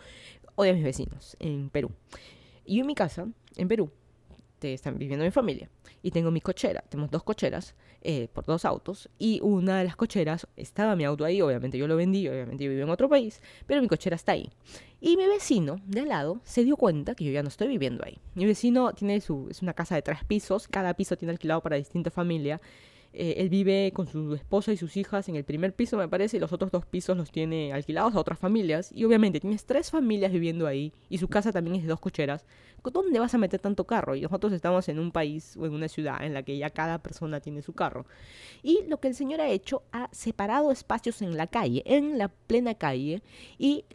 Odio a mis vecinos en Perú. Y en mi casa, en Perú, te están viviendo mi familia. Y tengo mi cochera, tenemos dos cocheras eh, por dos autos. Y una de las cocheras, estaba mi auto ahí, obviamente yo lo vendí, obviamente yo vivo en otro país, pero mi cochera está ahí. Y mi vecino de al lado se dio cuenta que yo ya no estoy viviendo ahí. Mi vecino tiene su, es una casa de tres pisos, cada piso tiene alquilado para distinta familia. Eh, él vive con su esposa y sus hijas en el primer piso, me parece, y los otros dos pisos los tiene alquilados a otras familias. Y obviamente tienes tres familias viviendo ahí, y su casa también es de dos cocheras. ¿Dónde vas a meter tanto carro? Y nosotros estamos en un país o en una ciudad en la que ya cada persona tiene su carro. Y lo que el señor ha hecho, ha separado espacios en la calle, en la plena calle, y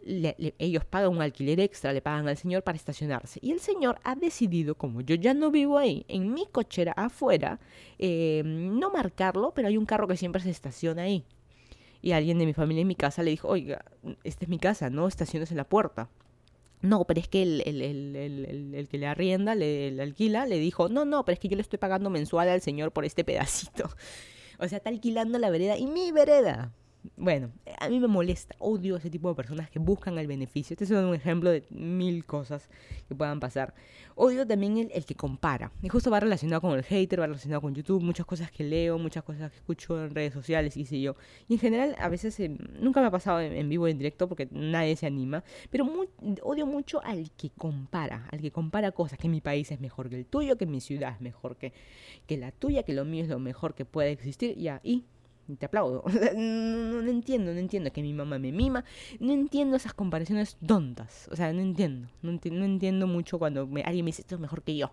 ellos pagan un alquiler extra, le pagan al señor para estacionarse. Y el señor ha decidido, como yo ya no vivo ahí, en mi cochera afuera, eh, no marcarlo, pero hay un carro que siempre se estaciona ahí. Y alguien de mi familia en mi casa le dijo, oiga, esta es mi casa, no estaciones en la puerta. No, pero es que el, el, el, el que le arrienda, le, alquila, le dijo, no, no, pero es que yo le estoy pagando mensual al señor por este pedacito. O sea, está alquilando la vereda y mi vereda. Bueno, a mí me molesta, odio ese tipo de personas que buscan el beneficio. Este es un ejemplo de mil cosas que puedan pasar. Odio también el, que compara. Y justo va relacionado con el hater, va relacionado con YouTube, muchas cosas que leo, muchas cosas que escucho en redes sociales, y sé yo. Y en general, a veces em, nunca me ha pasado en, vivo o en directo porque nadie se anima. Pero odio mucho al que compara, al que compara cosas, que mi país es mejor que el tuyo, que mi ciudad es mejor que, que la tuya, que lo mío es lo mejor que puede existir. Y te aplaudo. no, no, entiendo, no entiendo que mi mamá me mima. No entiendo esas comparaciones tontas. O sea, no entiendo. No, entiendo mucho cuando alguien me dice esto es mejor que yo.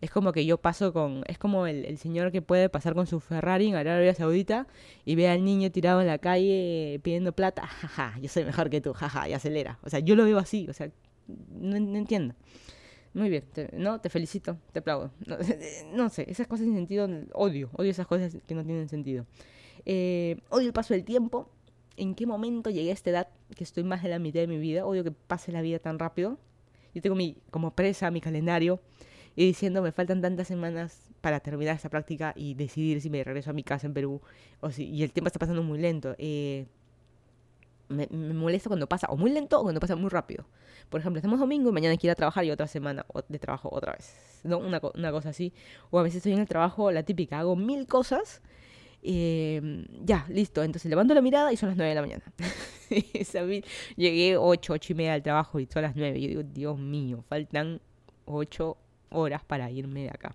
Es como que yo paso con. Es como el, señor que puede pasar con su Ferrari en Arabia Saudita y ve al niño tirado en la calle pidiendo plata. Jaja, yo soy mejor que tú, jaja, y acelera. O sea, yo lo veo así. O sea, no, entiendo. Muy bien, no, te felicito, te aplaudo. No, no sé, esas cosas sin sentido, odio, odio esas cosas que no tienen sentido. Eh, odio el paso del tiempo. ¿En qué momento llegué a esta edad que estoy más de la mitad de mi vida? Odio que pase la vida tan rápido. Yo tengo mi, como presa mi calendario y diciendo me faltan tantas semanas para terminar esta práctica y decidir si me regreso a mi casa en Perú o si, y el tiempo está pasando muy lento. Eh, me, molesta cuando pasa o muy lento o cuando pasa muy rápido. Por ejemplo, estamos domingo y mañana que ir a trabajar y otra semana de trabajo otra vez. ¿no? Una, una cosa así. O a veces estoy en el trabajo, la típica, hago mil cosas eh, ya, listo. Entonces levanto la mirada y son las 9 de la mañana. Llegué 8, 8 y media al trabajo y son las 9. Y yo digo, Dios mío, faltan 8 horas para irme de acá.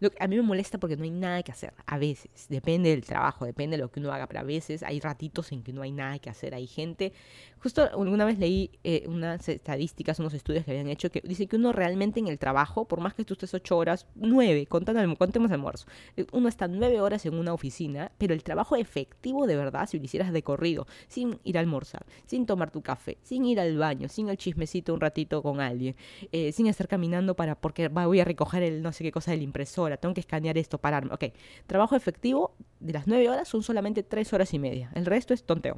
Lo a mí me molesta porque no hay nada que hacer. A veces, depende del trabajo, depende de lo que uno haga, pero a veces hay ratitos en que no hay nada que hacer. Hay gente, justo alguna vez leí eh, unas estadísticas, unos estudios que habían hecho que dice que uno realmente en el trabajo, por más que tú estés ocho horas, nueve, contando, contemos almuerzo, eh, uno está nueve horas en una oficina, pero el trabajo efectivo de verdad, si lo hicieras de corrido, sin ir a almorzar, sin tomar tu café, sin ir al baño, sin el chismecito un ratito con alguien, eh, sin estar caminando para porque voy a recoger el no sé qué cosa del impresor tengo que escanear esto, pararme. Ok, trabajo efectivo de las 9 horas son solamente 3 horas y media. El resto es tonteo.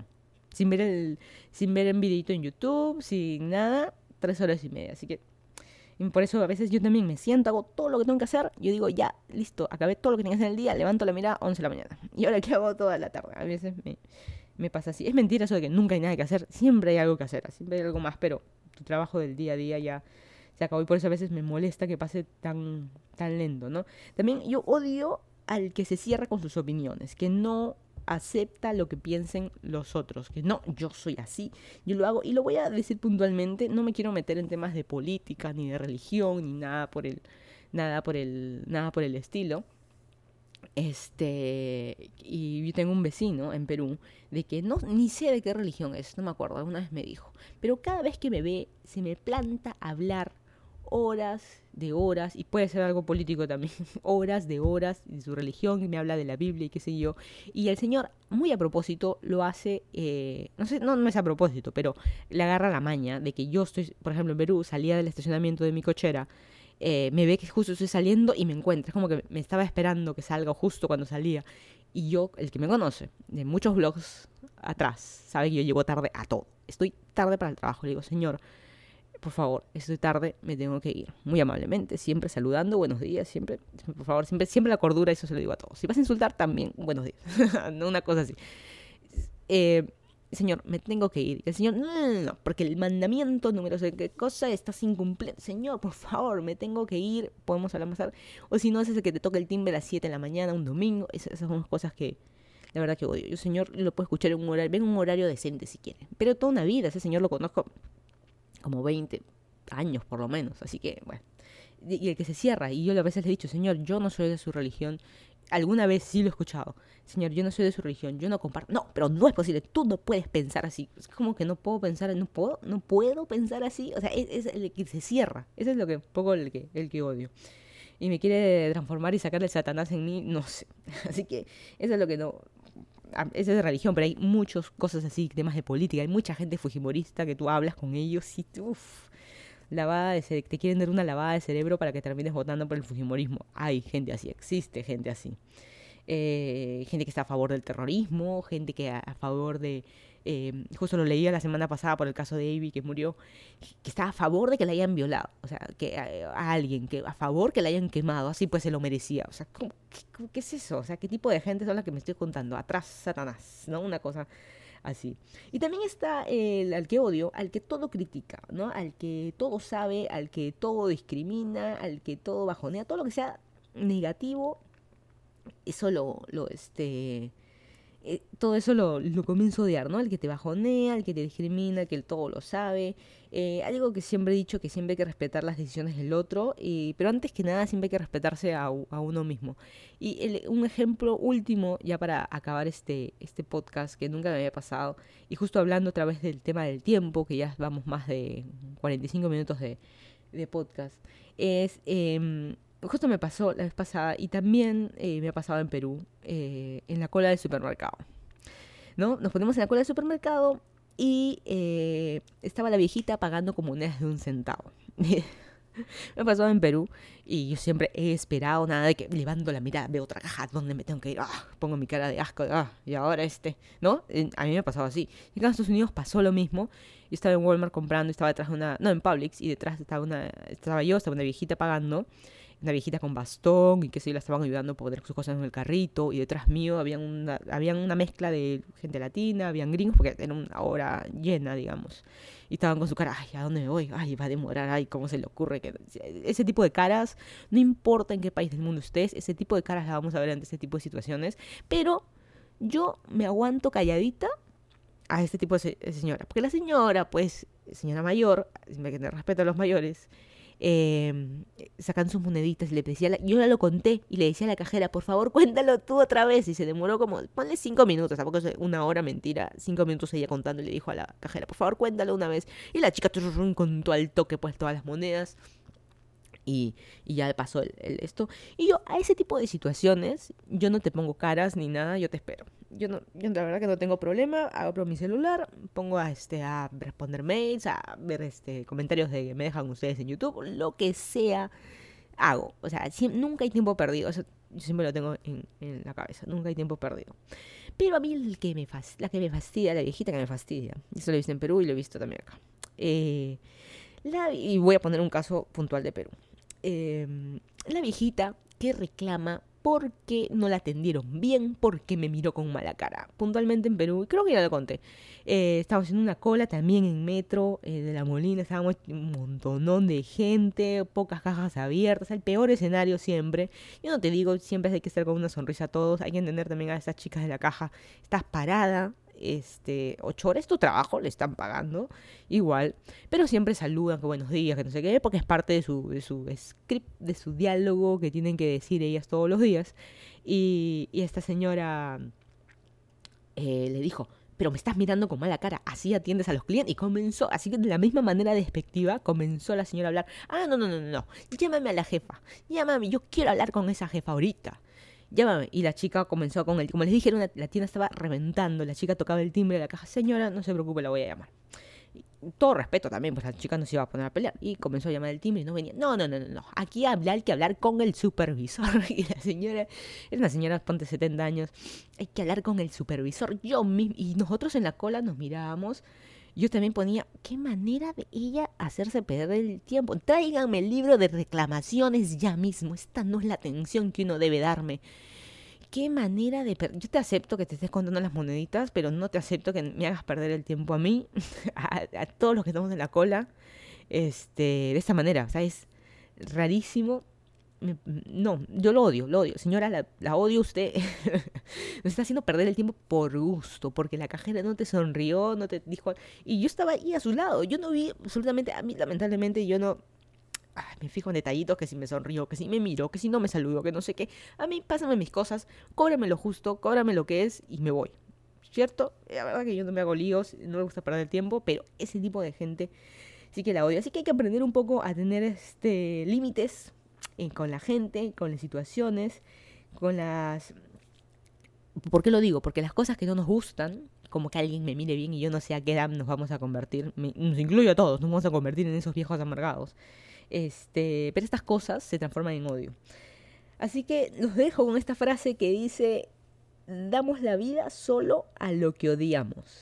Sin ver el, sin ver un videito en YouTube, sin nada, 3 horas y media. Así que por eso a veces yo también me siento, hago todo lo que tengo que hacer. Yo digo, ya, listo, acabé todo lo que tenía que hacer en el día, levanto la mirada 11 de la mañana. Y ahora qué hago toda la tarde. A veces me, me pasa así. Es mentira eso de que nunca hay nada que hacer. Siempre hay algo que hacer, siempre hay algo más, pero tu trabajo del día a día ya se acabó y por eso a veces me molesta que pase tan, tan lento, ¿no? También yo odio al que se cierra con sus opiniones, que no acepta lo que piensen los otros, que no, yo soy así, yo lo hago y lo voy a decir puntualmente, no me quiero meter en temas de política, ni de religión, ni nada por el, nada por el, nada por el estilo. Este, y yo tengo un vecino en Perú de que no, ni sé de qué religión es, no me acuerdo, alguna vez me dijo, pero cada vez que me ve, se me planta hablar horas de horas, y puede ser algo político también, horas de horas de su religión, y me habla de la Biblia y qué sé yo. Y el Señor, muy a propósito, lo hace, eh, no sé, no, no es a propósito, pero le agarra la maña de que yo estoy, por ejemplo, en Perú, salía del estacionamiento de mi cochera, eh, me ve que justo estoy saliendo y me encuentra. Es como que me estaba esperando que salga justo cuando salía. Y yo, el que me conoce, de muchos vlogs atrás, sabe que yo llego tarde a todo. Estoy tarde para el trabajo. Le digo, señor, por favor, estoy tarde, me tengo que ir. Muy amablemente, siempre saludando, buenos días, siempre, por favor, siempre, siempre la cordura, eso se lo digo a todos. Si vas a insultar, también, buenos días. no una cosa así. Eh, Señor, me tengo que ir. El Señor, no, no, no, porque el mandamiento número sé qué cosa está sin cumplir. Señor, por favor, me tengo que ir. Podemos hablar más tarde. O si no, es ese que te toca el timbre a las 7 de la mañana, un domingo. Esas, son cosas que la verdad que odio. Yo, Señor, lo puedo escuchar en un horario, ven un horario decente si quiere. Pero toda una vida, ese Señor lo conozco como 20 años por lo menos. Así que, bueno. Y el que se cierra, y yo a veces le he dicho, Señor, yo no soy de su religión, alguna vez sí lo he escuchado. Señor, yo no soy de su religión, yo no comparto. No, pero no es posible, tú no puedes pensar así. Es como que no puedo pensar, no puedo, no puedo pensar así. O sea, es, el que se cierra. Ese es lo que, poco el que, el que odio. Y me quiere transformar y sacar el Satanás en mí, no sé. Así que eso es lo que no. Esa es de religión, pero hay muchas cosas así, temas de política. Hay mucha gente fujimorista que tú hablas con ellos y uff lavada de te quieren dar una lavada de cerebro para que termines votando por el Fujimorismo. Hay gente así, existe gente así. Eh, gente que está a favor del terrorismo, gente que a, a favor de... Eh, justo lo leía la semana pasada por el caso de Avi que murió, que está a favor de que la hayan violado, o sea, que a alguien, que a favor que la hayan quemado, así pues se lo merecía, o sea, ¿cómo, qué, qué, es eso? O sea, ¿qué tipo de gente son las que me estoy contando? Atrás, Satanás, ¿no? Una cosa así. Y también está el al que odio, al que todo critica, ¿no? Al que todo sabe, al que todo discrimina, al que todo bajonea, todo lo que sea negativo, eso lo, lo este, eh, todo eso lo, lo, comienzo a odiar, ¿no? El que te bajonea, el que te discrimina, el que todo lo sabe. Eh, algo que siempre he dicho, que siempre hay que respetar las decisiones del otro, y, pero antes que nada siempre hay que respetarse a, a uno mismo. Y el, un ejemplo último, ya para acabar este, este podcast, que nunca me había pasado, y justo hablando otra vez del tema del tiempo, que ya vamos más de 45 minutos de, de podcast, es... Eh, justo me pasó la vez pasada y también eh, me ha pasado en Perú, eh, en la cola del supermercado. ¿No? Nos ponemos en la cola del supermercado y eh, estaba la viejita pagando como monedas de un centavo. me ha pasado en Perú y yo siempre he esperado nada de que levanto la mirada, veo otra caja, ¿dónde me tengo que ir? Ah, pongo mi cara de asco, ah, y ahora este, ¿no? A mí me ha pasado así. En Estados Unidos pasó lo mismo. Yo estaba en Walmart comprando, estaba detrás de una, no, en Publix, y detrás estaba una, estaba yo, estaba una viejita pagando una viejita con bastón y que se la estaban ayudando a poner sus cosas en el carrito y detrás mío habían una, habían una mezcla de gente latina, habían gringos porque era una hora llena, digamos. Y estaban con su cara, ay, ¿a dónde me voy? Ay, va a demorar, ay, ¿cómo se le ocurre? que Ese tipo de caras, no importa en qué país del mundo estés, ese tipo de caras las vamos a ver ante este tipo de situaciones, pero yo me aguanto calladita a este tipo de, señora, porque la señora, pues, señora mayor, me respeto a los mayores, eh, sacan sus moneditas y le decía, yo ya lo conté y le decía a la cajera, por favor cuéntalo tú otra vez y se demoró como, ponle cinco minutos, tampoco es una hora mentira, cinco minutos ella contando y le dijo a la cajera, por favor cuéntalo una vez y la chica contó al toque pues todas las monedas y, y ya pasó el, el, esto. Y yo a ese tipo de situaciones, yo no te pongo caras ni nada, yo te espero. Yo, no, yo la verdad que no tengo problema, abro mi celular, pongo a, este, a responder mails, a ver este, comentarios de que me dejan ustedes en YouTube, lo que sea, hago. O sea, nunca hay tiempo perdido, yo siempre lo tengo en, en, la cabeza, nunca hay tiempo perdido. Pero a mí el que me la que me fastidia, la viejita que me fastidia, eso lo he visto en Perú y lo he visto también acá. Eh, la, y voy a poner un caso puntual de Perú eh, la viejita que reclama porque no la atendieron bien, porque me miró con mala cara. Puntualmente en Perú, creo que ya lo conté. Eh, estábamos en una cola también en metro eh, de la Molina, estábamos un montonón de gente, pocas cajas abiertas, el peor escenario siempre. Yo no te digo, siempre hay que estar con una sonrisa a todos, hay que entender también a esas chicas de la caja. Estás parada, este, ocho horas tu trabajo, le están pagando igual, pero siempre saludan, que buenos días, que no sé qué, porque es parte de su, de su script, de su diálogo que tienen que decir ellas todos los días. Y, esta señora eh, le dijo, pero me estás mirando con mala cara, así atiendes a los clientes. Y comenzó, así que de la misma manera despectiva, comenzó la señora a hablar, ah, no, no, no, no, llámame a la jefa, llámame, yo quiero hablar con esa jefa ahorita. Llámame. Y la chica comenzó con el, como les dije, la tienda estaba reventando, la chica tocaba el timbre de la caja, señora, no se preocupe, la voy a llamar todo respeto también, pues la chica no se iba a poner a pelear. Y comenzó a llamar el timbre y no venía. No, no, no, no, no. Aquí hablar, que hablar con el supervisor. Y la señora, es una señora, ponte 70 años. Hay que hablar con el supervisor. Yo mismo, y nosotros en la cola nos mirábamos. Yo también ponía, qué manera de ella hacerse perder el tiempo. Tráiganme el libro de reclamaciones ya mismo. Esta no es la atención que uno debe darme qué manera de... Yo te acepto que te estés contando las moneditas, pero no te acepto que me hagas perder el tiempo a mí, a, todos los que estamos en la cola, este, de esta manera. O sea, es rarísimo. No, yo lo odio, lo odio. Señora, la, odio usted. Está haciendo perder el tiempo por gusto, porque la cajera no te sonrió, no te dijo... Y yo estaba ahí a su lado. Yo no vi absolutamente... A mí, lamentablemente, yo no me fijo en detallitos, que si me sonrío, que si me miro, que si no me saludo, que no sé qué. A mí pásame mis cosas, cóbrame lo justo, cóbrame lo que es y me voy. ¿Cierto? La verdad que yo no me hago líos, no me gusta perder el tiempo, pero ese tipo de gente sí que la odio. Así que hay que aprender un poco a tener este límites con la gente, con las situaciones, con las... ¿Por qué lo digo? Porque las cosas que no nos gustan, como que alguien me mire bien y yo no sé a qué edad nos vamos a convertir, nos incluyo a todos, nos vamos a convertir en esos viejos amargados. Este, pero estas cosas se transforman en odio. Así que los dejo con esta frase que dice, damos la vida solo a lo que odiamos.